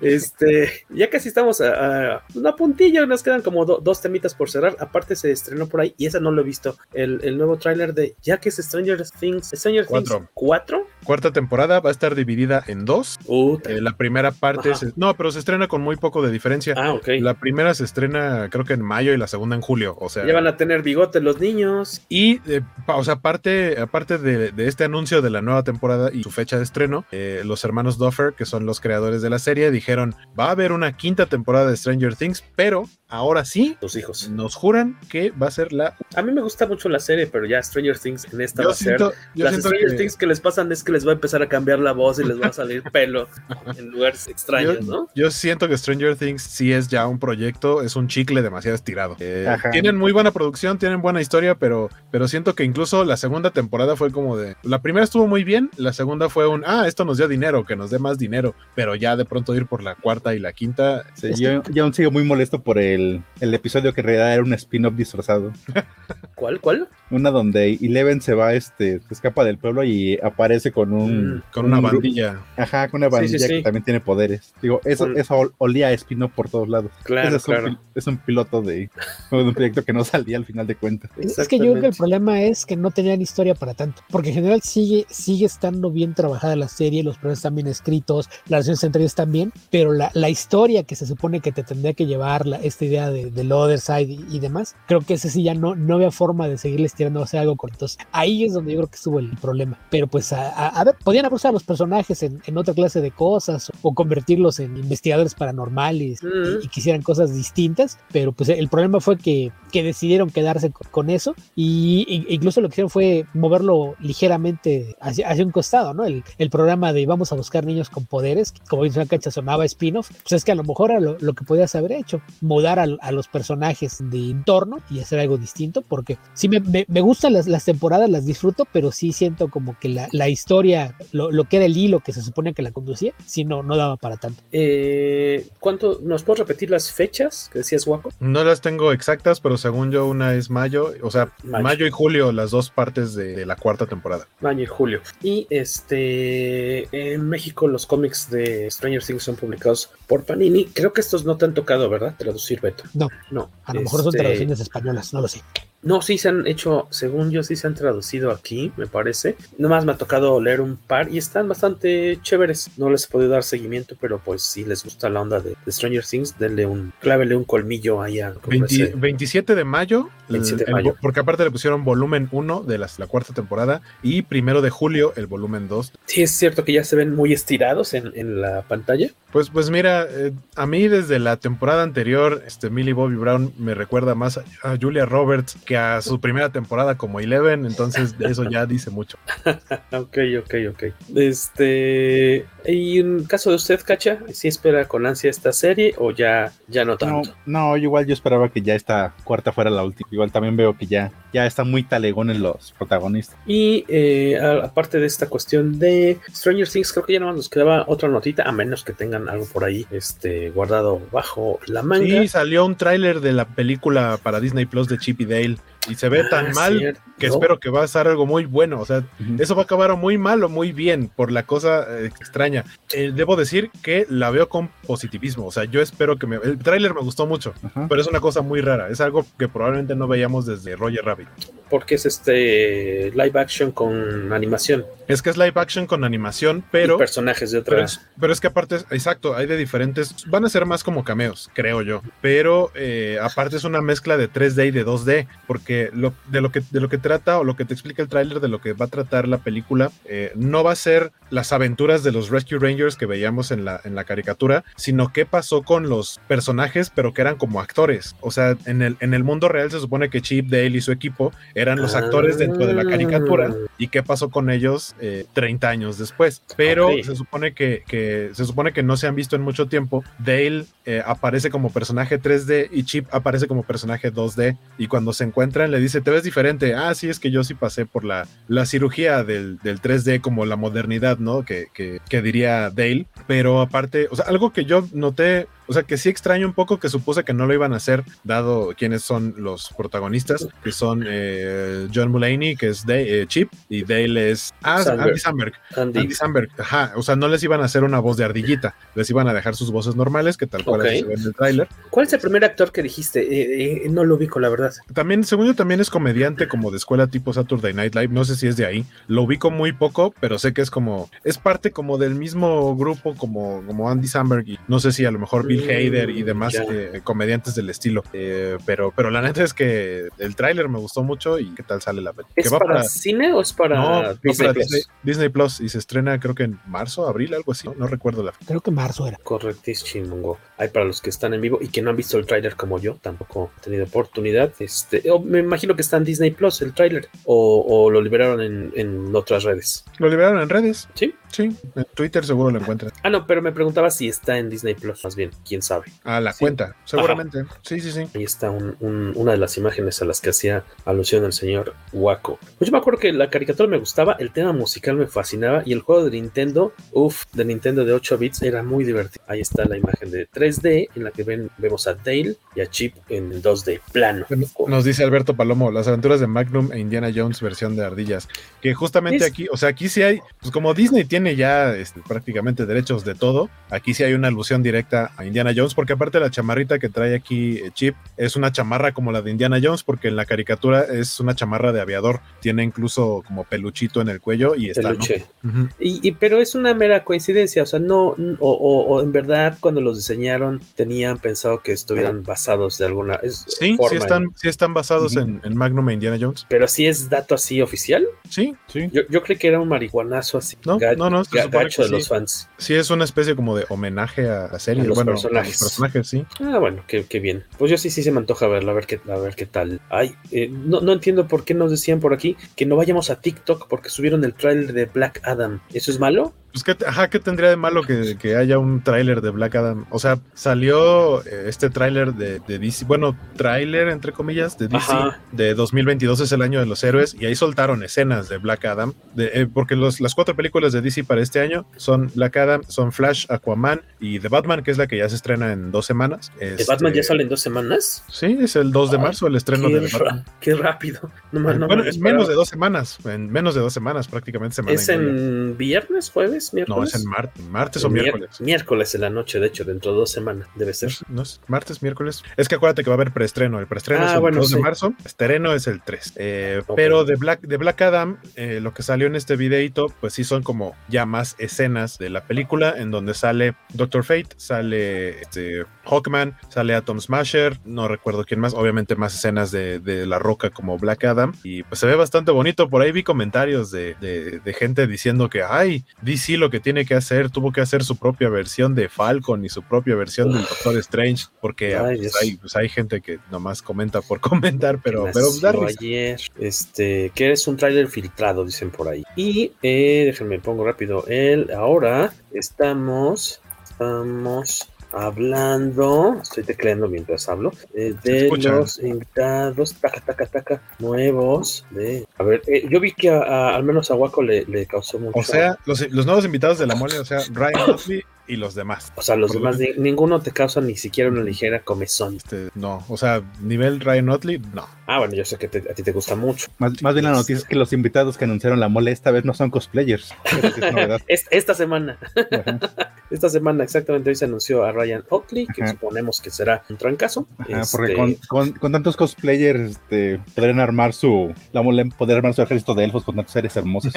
Este, ya casi estamos a, a una puntilla, nos quedan como do- dos temitas por cerrar. Aparte se estrenó por ahí y esa no lo he visto. El, el nuevo tráiler de ya que es Stranger Things, Stranger Cuatro. Things 4. Cuarta temporada va a estar dividida en dos. Eh, la primera parte, se- no, pero se estrena con muy poco de diferencia. Ah, ok. La primera se estrena creo que en mayo y la segunda en julio. O sea, Ya van a tener bigote los niños. Y, eh, pa- o sea, aparte, aparte de, de este anuncio de la nueva temporada y su fecha de estreno, eh, los hermanos Duffer, que son los creadores de la serie, dijeron, va a haber una quinta temporada de Stranger Things, pero ahora sí, Los hijos. nos juran que va a ser la... A mí me gusta mucho la serie, pero ya Stranger Things en esta Yo va a ser. Las Stranger que- Things que les pasan es que les va a empezar a cambiar la voz y les va a salir pelo en lugares extraños, yo, ¿no? yo siento que Stranger Things sí es ya un proyecto, es un chicle demasiado estirado. Eh, tienen muy buena producción, tienen buena historia, pero, pero siento que incluso la segunda temporada fue como de... La primera estuvo muy bien, la segunda fue un, ah, esto nos dio dinero, que nos dé más dinero, pero ya de pronto ir por la cuarta y la quinta... Sí, yo, yo aún sigo muy molesto por el, el episodio que en realidad era un spin-off disfrazado. ¿Cuál? ¿Cuál? Una donde Eleven se va, este, se escapa del pueblo y aparece con un... Mm, con una un bandilla. Ajá, con una Sí, sí, bandilla sí. que también tiene poderes. Digo, eso, Con- eso ol- olía a spin-off por todos lados. Claro, Ese es, claro. Un, es un piloto de, de un proyecto que no salía al final de cuentas. Es que yo creo que el problema es que no tenían historia para tanto, porque en general sigue, sigue estando bien trabajada la serie, los personajes están bien escritos, las relaciones entre ellos están bien, pero la, la historia que se supone que te tendría que llevar, la- esta idea de, del other side y, y demás, creo que ese sí ya no, no había forma de seguirles tirando a hacer algo con entonces ahí es donde yo creo que estuvo el problema. Pero pues a, a- a ver, podían abusar a los personajes en, en otra clase de cosas o, convertirlos en investigadores paranormales y, y que hicieran cosas distintas, pero pues el problema fue que, que decidieron quedarse con, con eso y, y- incluso lo que hicieron fue moverlo ligeramente hacia, hacia un costado, ¿no? El, el programa de vamos a buscar niños con poderes, que como dice una cancha sonaba spin-off, pues es que a lo mejor era lo, lo que podías haber hecho, mudar a, a los personajes de entorno y hacer algo distinto, porque sí me, me, me gustan las, las temporadas, las disfruto, pero sí siento como que la, la historia, lo, lo que era el hilo que se supone que la conducía, sí no, no daba para tanto. Eh, ¿Cuánto nos puedes repetir las fechas que decías, Guaco? No las tengo exactas, pero según yo una es mayo, o sea, Mayo. mayo, y julio, las dos partes de, de la cuarta temporada. Mayo y julio. Y este en México los cómics de Stranger Things son publicados por Panini. Creo que estos no te han tocado, ¿verdad? Traducir, Beto. No, No. a lo mejor son Este, traducciones españolas, no lo sé. No, sí se han hecho, según yo, sí se han traducido aquí, me parece. Nomás me ha tocado leer un par y están bastante chéveres. No les he podido dar seguimiento, pero pues si les gusta la onda de, de Stranger Things, denle un, clávele un colmillo ahí a como 20 ese- 27 de mayo, 27 de el- el- mayo. porque aparte le pusieron volumen 1 de las- la cuarta temporada y primero de julio el volumen 2. Sí, es cierto que ya se ven muy estirados en, en la pantalla. Pues, pues mira, eh, a mí desde la temporada anterior, este Millie Bobby Brown me recuerda más a, a Julia Roberts que a su primera temporada como Eleven, entonces de eso ya dice mucho. ok, ok, ok. Este. ¿Y en caso de usted, Cacha? ¿Sí espera con ansia esta serie o ya, ya no tanto? no, igual yo esperaba que ya esta cuarta fuera la última. Igual también veo que ya, ya están muy talegones los protagonistas. Y eh, aparte de esta cuestión de Stranger Things, creo que ya nada más nos quedaba otra notita, a menos que tengan algo por ahí este, guardado bajo la manga. Sí, salió un tráiler de la película para Disney Plus de Chip y Dale y se ve Ah, tan mal cierto. que espero que va a ser algo muy bueno. O sea, eso va a acabar muy mal o muy bien por la cosa eh, extraña. Eh, debo decir que la veo con positivismo. O sea, yo espero que me. El tráiler me gustó mucho, pero es una cosa muy rara. Es algo que probablemente no veíamos desde Roger Rabbit. Porque es este live action con animación. Es que es live action con animación, pero. Y personajes de otra. Pero es, pero es que aparte, es- exacto, hay de diferentes. Van a ser más como cameos, creo yo. Pero eh, aparte es una mezcla de 3D y de 2D, porque que, lo, de, lo que de lo que trata o lo que te explica el tráiler de lo que va a tratar la película eh, no va a ser las aventuras de los Rescue Rangers que veíamos en la, en la caricatura, sino qué pasó con los personajes, pero que eran como actores. O sea, en el, en el mundo real se supone que Chip, Dale y su equipo eran los actores dentro de la caricatura y qué pasó con ellos eh, 30 años después. Pero se supone que, que se supone que no se han visto en mucho tiempo. Dale eh, aparece como personaje 3D y Chip aparece como personaje 2D. Y cuando se encuentran le dice, te ves diferente. Ah, sí, es que yo sí pasé por la, la cirugía del, del 3D como la modernidad, ¿no? Que, que, que diría Dale. Pero aparte, o sea, algo que yo noté o sea, que sí extraño un poco que supuse que no lo iban a hacer, dado quiénes son los protagonistas, que son eh, John Mulaney, que es de, eh, Chip, y Dale es ah. Andy Samberg. Andy. Andy. Samberg, ajá. O sea, no les iban a hacer una voz de ardillita, les iban a dejar sus voces normales, que tal cual Ok. se ve en el tráiler. ¿Cuál es el primer actor que dijiste? Eh, eh, no lo ubico, la verdad. También, según yo, también es comediante como de escuela tipo Saturday Night Live. No sé si es de ahí. Lo ubico muy poco, pero sé que es como. Es parte como del mismo grupo como, como Andy Samberg y no sé si a lo mejor Bill Hader y demás eh, comediantes del estilo. Eh, pero, pero la neta es que el tráiler me gustó mucho y qué tal sale la película. ¿Es Que va para, cine o es para no, Disney para Plus? Disney, Disney Plus y se estrena creo que en marzo, abril, algo así. No recuerdo la fecha. Creo que marzo era. Correctísimo. Hay para los que están en vivo y que no han visto el tráiler como yo, tampoco he tenido oportunidad. Este, me imagino que está en Disney Plus el tráiler o, o lo liberaron en, en otras redes. Lo liberaron en redes. Sí. Sí, en Twitter seguro lo encuentran. Ah, no, pero me preguntaba si está en Disney Plus, más bien, quién sabe. A la cuenta, seguramente. Sí, sí, sí. Ahí está un- un- una de las imágenes a las que hacía alusión el señor Waco. Pues yo me acuerdo que la caricatura me gustaba, el tema musical me fascinaba y el juego de Nintendo, uff, de Nintendo de 8 bits era muy divertido. Ahí está la imagen de 3D en la que ven, vemos a Dale y a Chip en 2D plano. Nos dice Alberto Palomo, las aventuras de Magnum e Indiana Jones versión de ardillas. Que justamente Es- aquí, o sea, aquí sí hay, pues como Disney tiene ya este, prácticamente derechos de todo, aquí sí hay una alusión directa a Indiana Jones, porque aparte la chamarrita que trae aquí eh, Chip es una chamarra como la de Indiana Jones, porque en la caricatura es una chamarra de aviador, tiene incluso como peluchito en el cuello y está. ¿no? Peluche. Ujú. Y, y- pero es una mera coincidencia, o sea, no, o, o- o en verdad cuando los diseñaron tenían pensado que estuvieran basados de alguna es- Sí, forma sí en- están, sí están basados en, en Magnum e Indiana Jones. Pero sí es dato así oficial. Sí, sí. Yo, yo creí que era un marihuanazo así. No, ga- no, no, se gacho que de los sí. fans. Sí, es una especie como de homenaje a la serie. A los bueno, a personajes. los personajes, sí. Ah, bueno, qué, qué bien. Pues yo sí, sí se me antoja verla, a ver qué, a ver qué tal. Ay, eh, no, no entiendo por qué nos decían por aquí que no vayamos a TikTok porque subieron el tráiler de Black Adam. ¿Eso es malo? Pues, ¿qué, ajá, ¿qué tendría de malo que, que haya un tráiler de Black Adam? O sea, salió eh, este tráiler de, de DC, bueno, tráiler entre comillas de DC Ajá. de 2022 es el año de los héroes y ahí soltaron escenas de Black Adam, de, eh, porque los, las cuatro películas de DC para este año son Black Adam, son Flash, Aquaman y The Batman, que es la que ya se estrena en dos semanas. ¿De Este, Batman ya sale en dos semanas? Sí, es el 2 de marzo el estreno de The Batman. qué rápido. No, no bueno, me en menos de dos semanas, en menos de dos semanas, prácticamente semana. ¿Es en viernes, jueves, No, miércoles? es en mar- martes o miércoles. Miércoles en la noche, de hecho, dentro de dos semanas debe ser. No es martes, miércoles. Es que acuérdate que va a haber preestreno. El preestreno Ah, es el bueno, 2 de marzo, estreno es el 3. Eh. Pero de Black, de Black Adam, eh, lo que salió en este videito, pues sí son como ya más escenas de la película, en donde sale Doctor Fate, sale este, Hawkman, sale Atom Smasher, no recuerdo quién más, obviamente más escenas de, de La Roca como Black Adam, y pues se ve bastante bonito. Por ahí vi comentarios de, de- de gente diciendo que, ay, DC lo que tiene que hacer, tuvo que hacer su propia versión de Falcon y su propia versión del Doctor Strange, porque Ay, pues, hay, pues, hay gente que nomás comenta por comentar, pero, pero ayer, este, que es un tráiler filtrado, dicen por ahí. Y eh, déjenme pongo rápido el. Ahora estamos, estamos hablando, estoy tecleando mientras hablo, eh, de los invitados, taca, taca, taca, nuevos. De, a ver, eh, yo vi que a- a- al menos a Waco le, le causó mucho. O sea, los, los nuevos invitados de la mole, o sea, Ryan Otley y los demás. O sea, los Por demás, lo- ni- ninguno te causa ni siquiera una ligera comezón. Este, no, o sea, nivel Ryan Otley, no. Ah, bueno, yo sé que te- a ti te gusta mucho. Más, más bien la noticia es que los invitados que anunciaron la mole esta vez no son cosplayers. Es esta semana. Esta semana exactamente hoy se anunció a Ryan Oakley, que Ajá. suponemos que será un trancazo. Ajá, Este, porque con, con- con tantos cosplayers este, podrían armar su. La mole podría armar su ejército de elfos con tantos seres hermosos.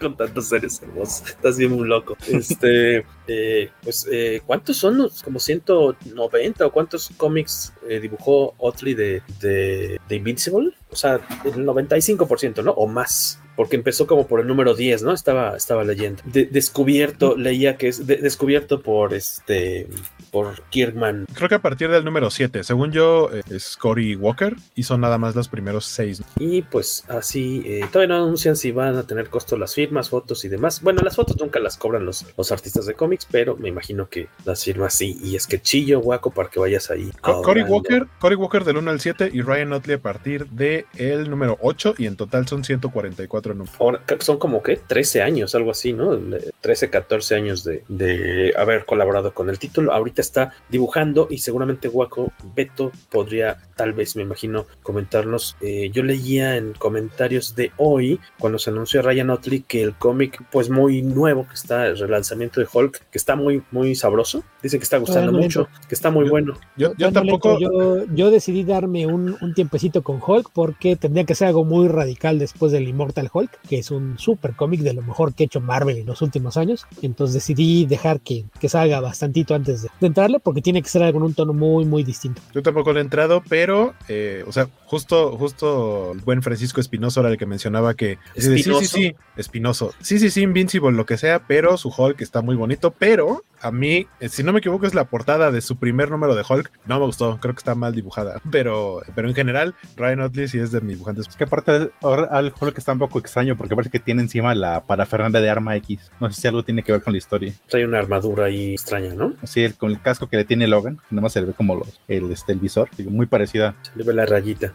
con tantos seres hermosos. Estás bien loco. Este, eh, pues, eh, ¿cuántos son? los- Como 190 o cuántos cómics eh, dibujó Otley de, de, de Invincible? O sea, el 95%, ¿no? O más. Porque empezó como por el número 10, ¿no? Estaba, estaba leyendo. De- descubierto, leía que es de- descubierto por este, por Kirkman. Creo que a partir del número 7, según yo, eh, es Cory Walker y son nada más los primeros 6. Y pues así, eh, todavía no anuncian si van a tener costo las firmas, fotos y demás. Bueno, las fotos nunca las cobran los, los artistas de cómics, pero me imagino que las firmas sí. Y es que chillo, guaco, para que vayas ahí. Cory. Walker, Cory Walker del 1 al 7 y Ryan Otley a partir de el número 8 y en total son 144 Ahora, son como que 13 años, algo así, ¿no? Le- 13, 14 años de, de haber colaborado con el título. Ahorita está dibujando y seguramente Waco Beto podría, tal vez, me imagino, comentarnos. Eh, yo leía en comentarios de hoy, cuando se anunció Ryan Otley, que el cómic, pues muy nuevo, que está el relanzamiento de Hulk, que está muy, muy sabroso. Dicen que está gustando no mucho, que está muy bueno. Yo, Yo, entro, yo, yo decidí darme un, un tiempecito con Hulk porque tendría que ser algo muy radical después del Immortal Hulk, que es un super cómic de lo mejor que ha hecho Marvel en los últimos años. Entonces decidí dejar que, que salga bastantito antes de, de entrarle porque tiene que ser algo en un tono muy, muy distinto. Yo tampoco le he entrado, pero, eh, o sea, justo, justo el buen Francisco Espinoso era el que mencionaba que dice, sí, sí, ¿Espinoso? sí, Espinoso, sí, sí, sí, Invincible, lo que sea, pero su Hulk está muy bonito, pero a mí, eh, si no me equivoco, es la portada de su primer número de Hulk, no me gustó, creo que está mal dibujada, pero, pero en general, Ryan Otley sí es de mis dibujantes. Es que aparte ahora al Hulk está un poco extraño porque parece que tiene encima la parafernalia de arma X. No sé si algo tiene que ver con la historia. Trae una armadura ahí extraña, ¿no? Así el, con el casco que le tiene Logan, nada más se le ve como los, el, este, el visor, digo, muy parecida. Se le ve la rayita.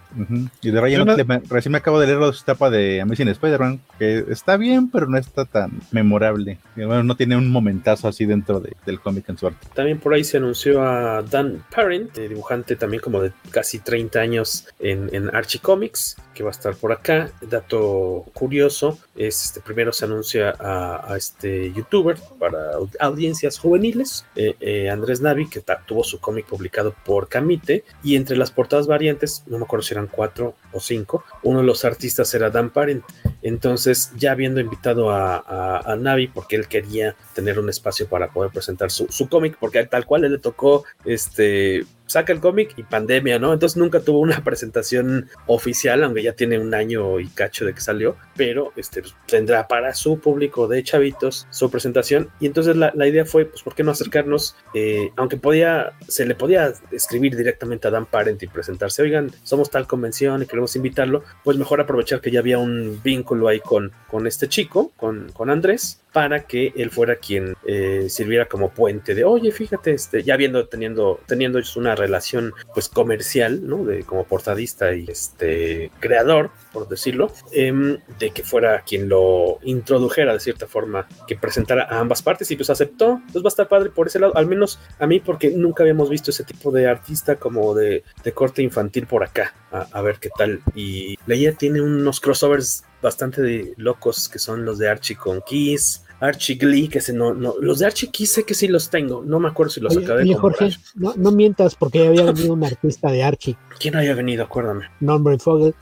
Y de Ryan no- Otley, me- recién me acabo de leer la etapa de Amazing Spider-Man, que está bien, pero no está tan memorable. Y, bueno, no tiene un momentazo así dentro de- del cómic en suerte. También por ahí se anunció a Dan Parent, eh, dibujante también como de casi 30 años en, en Archie Comics, que va a estar por acá. Dato curioso, es este, primero se anuncia a, este youtuber para au- audiencias juveniles, eh, eh, Andrés Navi, que tuvo su cómic publicado por Camite, y entre las portadas variantes, no me acuerdo si eran cuatro o cinco, uno de los artistas era Dan Parent. Entonces, ya habiendo invitado a, a- Navi, porque él quería tener un espacio para poder presentar su, su cómic, porque tal cual le tocó, este, saca el cómic y pandemia, ¿no? Entonces nunca tuvo una presentación oficial, aunque ya tiene un año y cacho de que salió, pero este, pues, tendrá para su público de chavitos su presentación. Y entonces la, la idea fue, pues, ¿por qué no acercarnos? Eh, aunque podía, se le podía escribir directamente a Dan Parent y presentarse, oigan, somos tal convención y queremos invitarlo, pues mejor aprovechar que ya había un vínculo ahí con, con este chico, con, con Andrés, para que él fuera quien eh, sirviera como puente de, oye, fíjate, este, ya viendo, teniendo, teniendo una relación pues comercial, ¿no? De como portadista y este creador, por decirlo, em, de que fuera quien lo introdujera de cierta forma, que presentara a ambas partes y pues aceptó, pues va a estar padre por ese lado, al menos a mí porque nunca habíamos visto ese tipo de artista como de, de corte infantil por acá, a, a ver qué tal. Y Leia tiene unos crossovers bastante de locos que son los de Archie con Kiss. Archie Glee, que se no, no, los de Archie Kiss sé que sí los tengo, no me acuerdo si los Oye, acabé de oye, comprar. Jorge, no, no mientas porque había venido un artista de Archie, ¿Quién había venido? Acuérdame. Norman Fogel,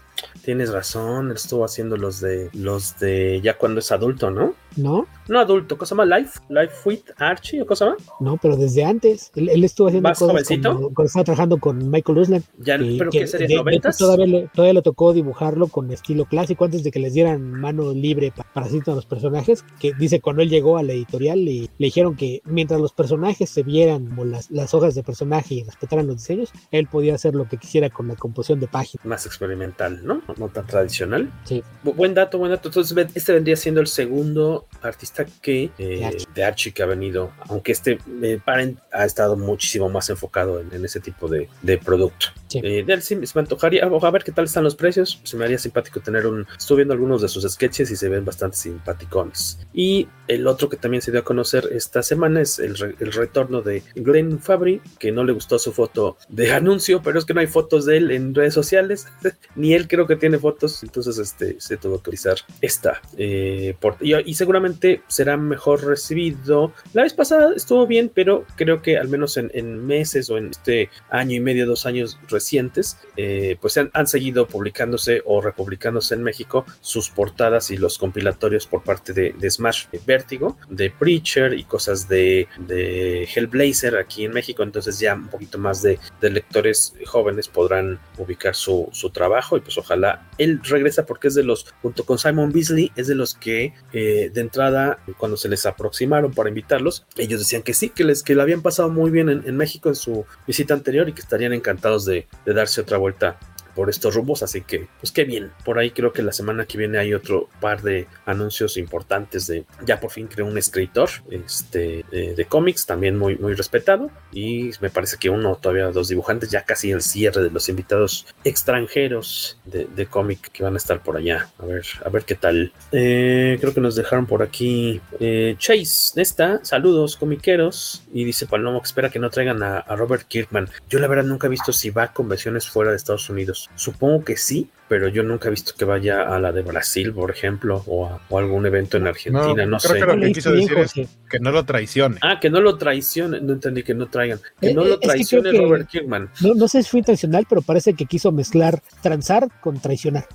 Tienes razón, él estuvo haciendo los de los de ya cuando es adulto, ¿no? ¿No? No adulto, ¿cosa más? Life, Life with Archie o cosa más? No, pero desde antes. Él, él estuvo haciendo ¿Más cosas jovencito? estaba trabajando con Michael Uslan. Ya, pero ¿qué sería, noventas? todavía, le, todavía le tocó dibujarlo con estilo clásico antes de que les dieran mano libre pa- para hacer a los personajes. Que dice cuando él llegó a la editorial le, le dijeron que mientras los personajes se vieran como las, las hojas de personaje y respetaran los diseños, él podía hacer lo que quisiera con la composición de páginas. Más experimental, ¿no? No tan tradicional. Sí. Bu- Buen dato, buen dato. Entonces, este vendría siendo el segundo artista que eh, De Archie. que ha venido, aunque este eh, Parent ha estado muchísimo más enfocado en, en ese tipo de, de producto. Sí. Eh, de él sí se me antojaría, a ver qué tal están los precios. Se me haría simpático tener un. Estuve viendo algunos de sus sketches y se ven bastante simpaticones. Y el otro que también se dio a conocer esta semana es el, re- el retorno de Glenn Fabry, que no le gustó su foto de anuncio, pero es que no hay fotos de él en redes sociales, ni él creo que tiene fotos, entonces este se tuvo que utilizar esta. eh, por- y, y seguramente será mejor recibido. La vez pasada estuvo bien, pero creo que al menos en, en meses o en este año y medio, dos años recientes, eh, pues han, han, seguido publicándose o republicándose en México sus portadas y los compilatorios por parte de, de Smash Vértigo, de Preacher y cosas de, de, Hellblazer aquí en México. Entonces ya un poquito más de, de lectores jóvenes podrán ubicar su, su, trabajo y pues ojalá él regresa porque es de los, junto con Simon Beasley, es de los que eh, de entrada cuando se les aproximaron para invitarlos, ellos decían que sí, que les que la habían pasado muy bien en, México en su visita anterior y que estarían encantados de darse otra vuelta por estos rumbos, así que pues qué bien. Por ahí creo que la semana que viene hay otro par de anuncios importantes de ya por fin creo un escritor este de, de cómics también muy muy respetado y me parece que uno todavía dos dibujantes ya casi el cierre de los invitados extranjeros de, de cómic que van a estar por allá. A ver, a ver qué tal. Eh, creo que nos dejaron por aquí eh, Chase Nesta, saludos comiqueros y dice Palomo que espera que no traigan a, a Robert Kirkman. Yo la verdad nunca he visto si va a convenciones fuera de Estados Unidos. Supongo que sí, pero yo nunca he visto que vaya a la de Brasil, por ejemplo, o a o algún evento en Argentina, no, no creo sé. Que lo que quiso decir es que no lo traicione. Ah, que no lo traicione, no entendí que no traigan, que no lo traicione Eh, que Robert Kirkman. No, no sé si fue intencional, pero parece que quiso mezclar transar con traicionar.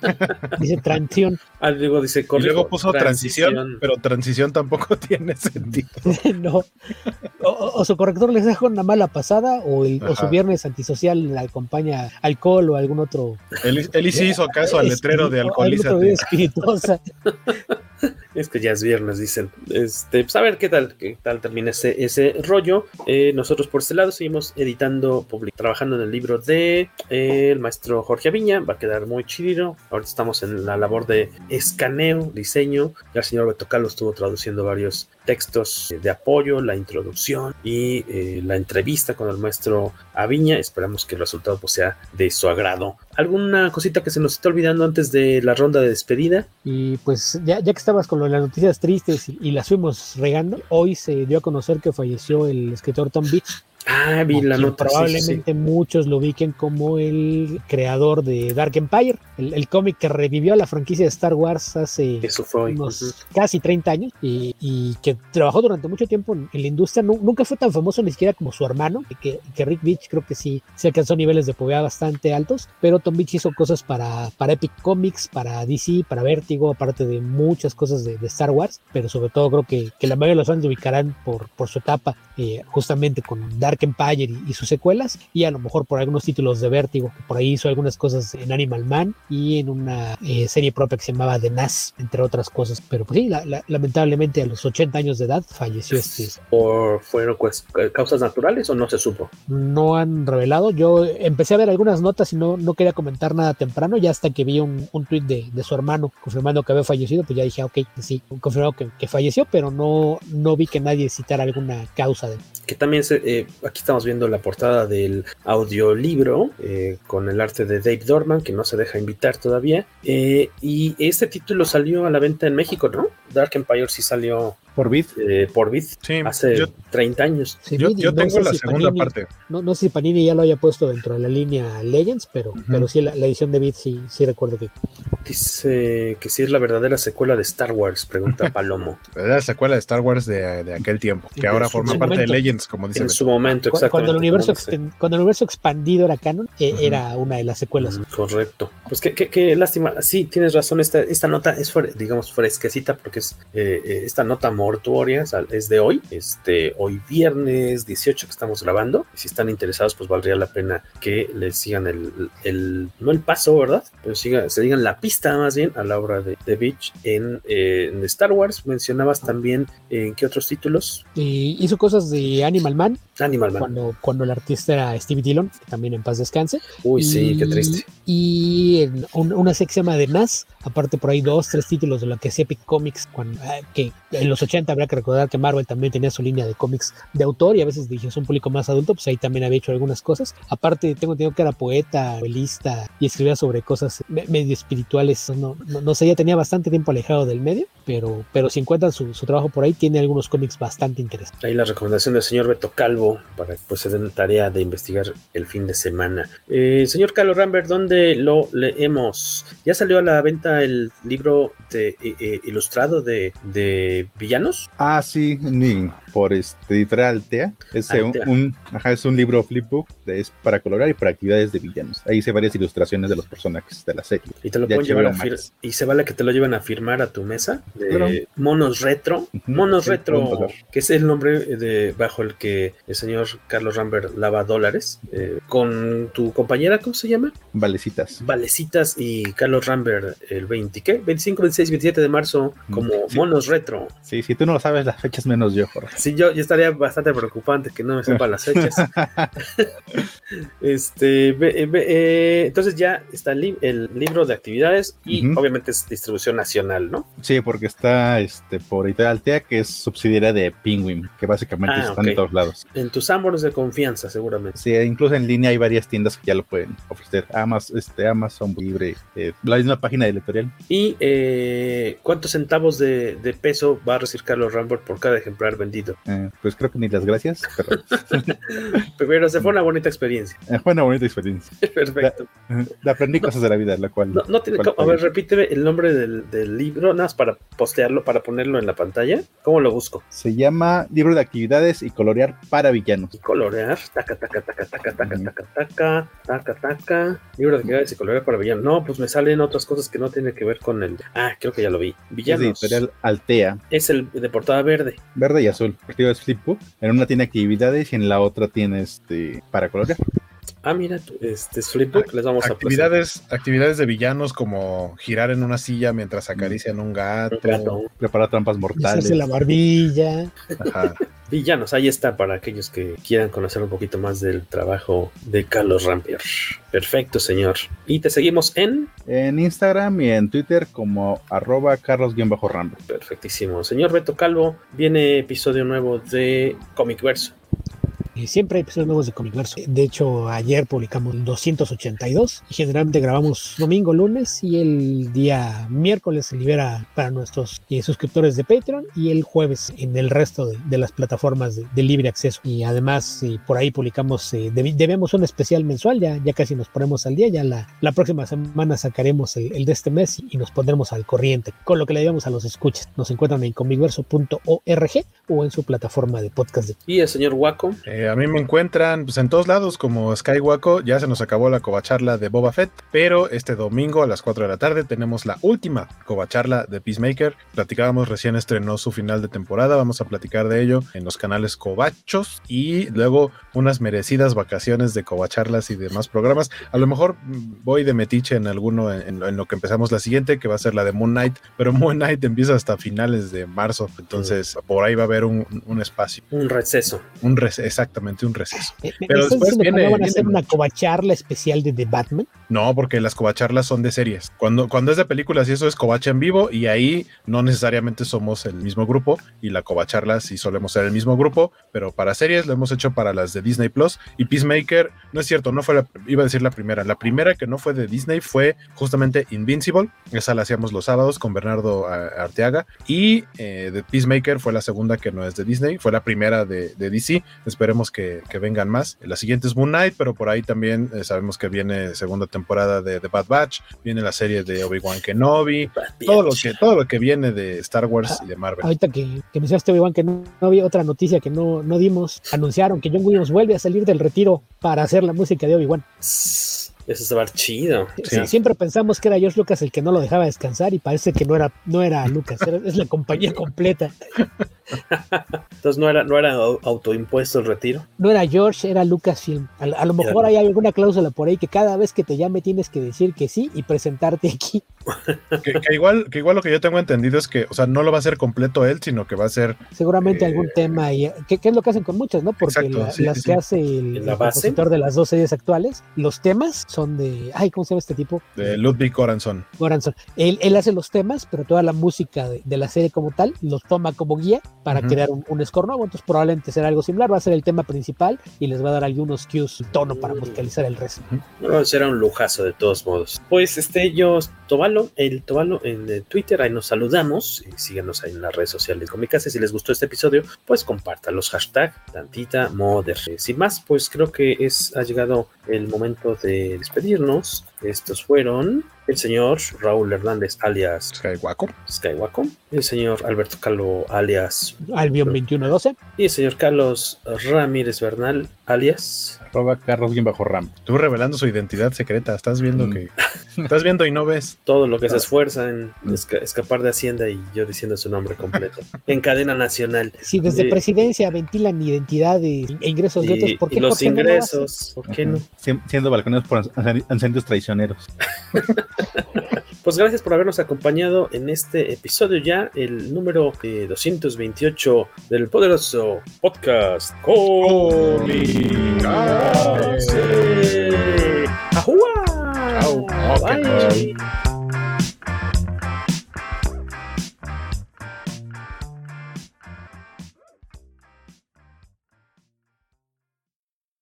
dice transición. Ah, digo, dice, y luego puso transición, transición, pero transición tampoco tiene sentido. no. O, o, su corrector les deja una mala pasada, o, el, o su viernes antisocial le acompaña alcohol o algún otro. Él, él sí hizo caso al letrero de alcoholízate. Es que ya es viernes, dicen. Este, pues a ver qué tal, qué tal termina ese, ese rollo. Eh, nosotros por este lado seguimos editando, trabajando en el libro de eh, el maestro Jorge Aviña. Va a quedar muy chido. Ahorita estamos en la labor de escaneo, diseño. Ya el señor Beto Carlos estuvo traduciendo varios textos de apoyo, la introducción y eh, la entrevista con el maestro Aviña. Esperamos que el resultado pues, sea de su agrado. ¿Alguna cosita que se nos está olvidando antes de la ronda de despedida? Y pues ya, ya que estabas con lo las noticias tristes y, y, las fuimos regando, hoy se dio a conocer que falleció el escritor Tom Beach. Ah, vi la nota. Probablemente sí, sí. muchos lo ubiquen como el creador de Dark Empire, el, el cómic que revivió la franquicia de Star Wars hace unos uh -huh. casi 30 años y, y, que trabajó durante mucho tiempo en, en la industria. No, nunca fue tan famoso ni siquiera como su hermano, que, que Rick Beach creo que sí se alcanzó niveles de pobreza bastante altos, pero Tom Beach hizo cosas para, para Epic Comics, para DC, para Vértigo, aparte de muchas cosas de, de, Star Wars, pero sobre todo creo que, que la mayoría de los fans lo ubicarán por, por su etapa eh, justamente con Dark Empire y, y, sus secuelas, y a lo mejor por algunos títulos de Vértigo, que por ahí hizo algunas cosas en Animal Man y en una eh, serie propia que se llamaba The Nas, entre otras cosas. Pero pues sí, la, la, lamentablemente a los 80 años de edad falleció este. ¿Por fueron pues, causas naturales o no se supo? No han revelado. Yo empecé a ver algunas notas y no, no quería comentar nada temprano, ya hasta que vi un, un tweet de, de, su hermano confirmando que había fallecido, pues ya dije, ok, sí, confirmado que, que falleció, pero no, no vi que nadie citara alguna causa de que también se, eh, aquí estamos viendo la portada del audiolibro eh, con el arte de Dave Dorman, que no se deja invitar todavía. Eh, y este título salió a la venta en México, ¿no? Dark Empire sí salió por Bit. Eh, por Bit sí, hace yo, 30 años. Sí, yo, yo no tengo la si segunda Panini- parte. No, no sé si Panini ya lo haya puesto dentro de la línea Legends, pero, pero sí, la, la edición de Beat sí, sí recuerdo que. Dice que sí es la verdadera secuela de Star Wars, pregunta Palomo. La secuela de Star Wars de, de aquel tiempo, que En ahora su- forma parte momento. de Legends, como dice en su momento, exactamente. Cuando el, universo cuando el universo expandido era canon, eh, Ujú. era una de las secuelas. Correcto. Pues qué, qué, qué lástima. Sí, tienes razón. Esta, esta nota es, fre- digamos, fresquecita porque es eh, eh, esta nota mortuoria sea, es de hoy, este, hoy viernes 18 que estamos grabando. Si están interesados, pues valdría la pena que les sigan el, el no el paso, ¿verdad? Pero siga, se digan la pista más bien a la obra de, de Beach en, eh, en Star Wars. Mencionabas también en qué otros títulos. Y hizo cosas de Animal Man, Animal Man. cuando, cuando el artista era Stevie Dillon, que también en paz descanse. Uy, sí, Y- qué triste. Y en un- una serie que se llama de NAS, aparte por ahí dos, tres títulos de lo que es Epic Comics, cuando, ah, que en los 80 habrá que recordar que Marvel también tenía su línea de cómics de autor y a veces dirigió a un público más adulto, pues ahí también había hecho algunas cosas. Aparte, tengo entendido que era poeta, novelista y escribía sobre cosas me- medio espirituales. No, no, no sé, ya tenía bastante tiempo alejado del medio, pero, pero si encuentran su, su trabajo por ahí, tiene algunos cómics bastante interesantes. Ahí la recomendación del señor Beto Calvo para que pues, se den tarea de investigar el fin de semana. Eh, señor Carlos Rambert, ¿dónde lo leemos? Ya salió a la venta el libro de, eh, eh, ilustrado de, de villanos. Ah, sí, ni por este editorial Altea. Es, eh, un, ajá, es un libro flipbook, de- es para colorear y para actividades de villanos. Ahí hice varias ilustraciones de los personajes de la serie. Y te lo De pueden llevar a y se vale que te lo lleven a firmar a tu mesa de Claro. monos retro, monos sí, retro, que es el nombre de bajo el que el señor Carlos Rambert lava dólares eh, con tu compañera, ¿cómo se llama? Valecitas. Valecitas y Carlos Rambert el 20, ¿qué? 25, 26, 27 de marzo como monos retro. Sí, si tú no lo sabes las fechas, menos yo, Jorge. Sí, yo, yo estaría bastante preocupante que no me sepa las fechas. este, ve- eh, entonces ya está el, li- el libro de actividades y obviamente es distribución nacional, ¿no? Sí, porque está este, por Altea, que es subsidiaria de Penguin, que básicamente Ah, están en todos lados. En tus árboles de confianza, seguramente. Sí, incluso en línea hay varias tiendas que ya lo pueden ofrecer. Amazon, este, Amazon Libre, eh, la misma página de editorial. ¿Y eh, cuántos centavos de, de peso va a recibir Carlos Rambert por cada ejemplar vendido? Eh, pues creo que ni las gracias, pero... pero se fue una bonita experiencia. Eh, fue una bonita experiencia. Perfecto. La, eh, aprendí cosas de la vida, la cual... No, tiene, cual, a ver, repíteme el nombre del, libro, nada más para postearlo, para ponerlo en la pantalla. ¿Cómo lo busco? Se llama Libro de Actividades y Colorear para Villanos. Y colorear, taca, taca, taca, taca, taca, mm. taca, taca, taca, taca, libro de actividades y colorear para villanos. No, pues me salen otras cosas que no tienen que ver con el... Ah, creo que ya lo vi. Villanos. Es de Altea. Es el de portada verde. Verde y azul. Partido es Flipbook. En una tiene actividades y en la otra tiene este para colorear. Ah, mira, este es Flipbook, les vamos a Actividades, actividades de villanos como girar en una silla mientras acarician un gato. Preparar trampas mortales. Hacerse la barbilla. Ajá. Villanos, ahí está para aquellos que quieran conocer un poquito más del trabajo de Carlos Rampier. Perfecto, señor. Y te seguimos en. En Instagram y en Twitter como arroba carlos-rambo. Perfectísimo. Señor Beto Calvo, viene episodio nuevo de Comic Verso. Eh, Siempre hay episodios nuevos de Comic Verso. De hecho, ayer publicamos el 282 y generalmente grabamos domingo, lunes y el día miércoles se libera para nuestros eh, suscriptores de Patreon y el jueves en el resto de, de las plataformas de, de libre acceso. Y además, eh, por ahí publicamos, eh, debemos un especial mensual, ya, ya casi nos ponemos al día. Ya la, la próxima semana sacaremos el, el de este mes y, y nos pondremos al corriente con lo que le debemos a los escuchas. Nos encuentran en comicverso.org o en su plataforma de podcast. de- Y el señor Waco. Eh, a mí me encuentran pues, en todos lados como Skywaco. Ya se nos acabó la covacharla de Boba Fett, pero este domingo a las 4 de la tarde tenemos la última covacharla de Peacemaker. Platicábamos recién estrenó su final de temporada. Vamos a platicar de ello en los canales Covachos y luego unas merecidas vacaciones de covacharlas y demás programas. A lo mejor voy de metiche en alguno en, lo que empezamos la siguiente, que va a ser la de Moon Knight, pero Moon Knight empieza hasta finales de marzo, entonces por ahí va a haber un, un espacio. Un receso. Un receso, exactamente un receso. ¿Me- me Pero después viene, no van a viene hacer una covacharla especial de The Batman? No, porque las covacharlas son de series. Cuando, cuando es de películas y eso es covacha en vivo y ahí no necesariamente somos el mismo grupo y la covacharla sí solemos ser el mismo grupo, pero para series lo hemos hecho para las de Disney Plus. Y Peacemaker, no es cierto, no fue la, iba a decir la primera, la primera que no fue de Disney fue justamente Invincible, esa la hacíamos los sábados con Bernardo ah, Arteaga. Y eh, de Peacemaker fue la segunda que no es de Disney, fue la primera de, de DC, esperemos que, que vengan más. La siguiente es Moon Knight, pero por ahí también eh, sabemos que viene segunda temporada de The Bad Batch, viene la serie de Obi-Wan Kenobi, todo lo, que, todo lo que viene de Star Wars y de Marvel. Ahorita que, que mencionaste, Obi-Wan, había otra noticia que no, no dimos. Anunciaron que John Williams vuelve a salir del retiro para hacer la música de Obi-Wan. Eso se va a ver chido. Sí, Siempre pensamos que era George Lucas el que no lo dejaba descansar y parece que no era, no era Lucas, era- es la compañía completa. Entonces no era, no era au- autoimpuesto el retiro. No era George, era Lucasfilm. A, a lo mejor hay alguna cláusula por ahí que cada vez que te llame tienes que decir que sí y presentarte aquí. Que, que igual, que igual lo que yo tengo entendido es que, o sea, no lo va a hacer completo él, sino que va a ser Seguramente Eh, algún tema, y, que, que es lo que hacen con muchas, ¿no? Porque Exacto, la- sí, las sí, que sí. hace el, ¿En la el base? compositor de las dos series actuales, los temas son de. Ay, ¿cómo se llama este tipo? de Ludwig. Goranson. Él, él hace los temas, pero toda la música de, de la serie como tal los toma como guía para crear un, un score nuevo. Entonces, probablemente será algo similar. Va a ser el tema principal y les va a dar algunos cues y tono para musicalizar el resto. No, será un lujazo de todos modos. Pues este, yo, Tobalo, el Tobalo en eh, Twitter, ahí nos saludamos. Y síganos ahí en las redes sociales de Comicase. Si les gustó este episodio, pues compartan los hashtag tantita moder. Sin más, pues creo que es, ha llegado el momento de despedirnos. Estos fueron el señor Raúl Hernández, alias Skywaco. Skywaco, el señor Alberto Calvo, alias Albion 2112, y el señor Carlos Ramírez Bernal, alias arroba Carlos bien bajo Ram. Tú revelando su identidad secreta, estás viendo Mm. que estás viendo y no ves. todo lo que se esfuerza en esca- escapar de Hacienda y yo diciendo su nombre completo. en cadena nacional. si desde Eh, presidencia ventilan identidades e ingresos de otros, y, ¿por qué los no lo ingresos, ¿por qué no? Sien- Siendo balconeros por inc- incendios traicioneros. Pues gracias por habernos acompañado en este episodio ya, el número eh, 228 del poderoso podcast. Bye.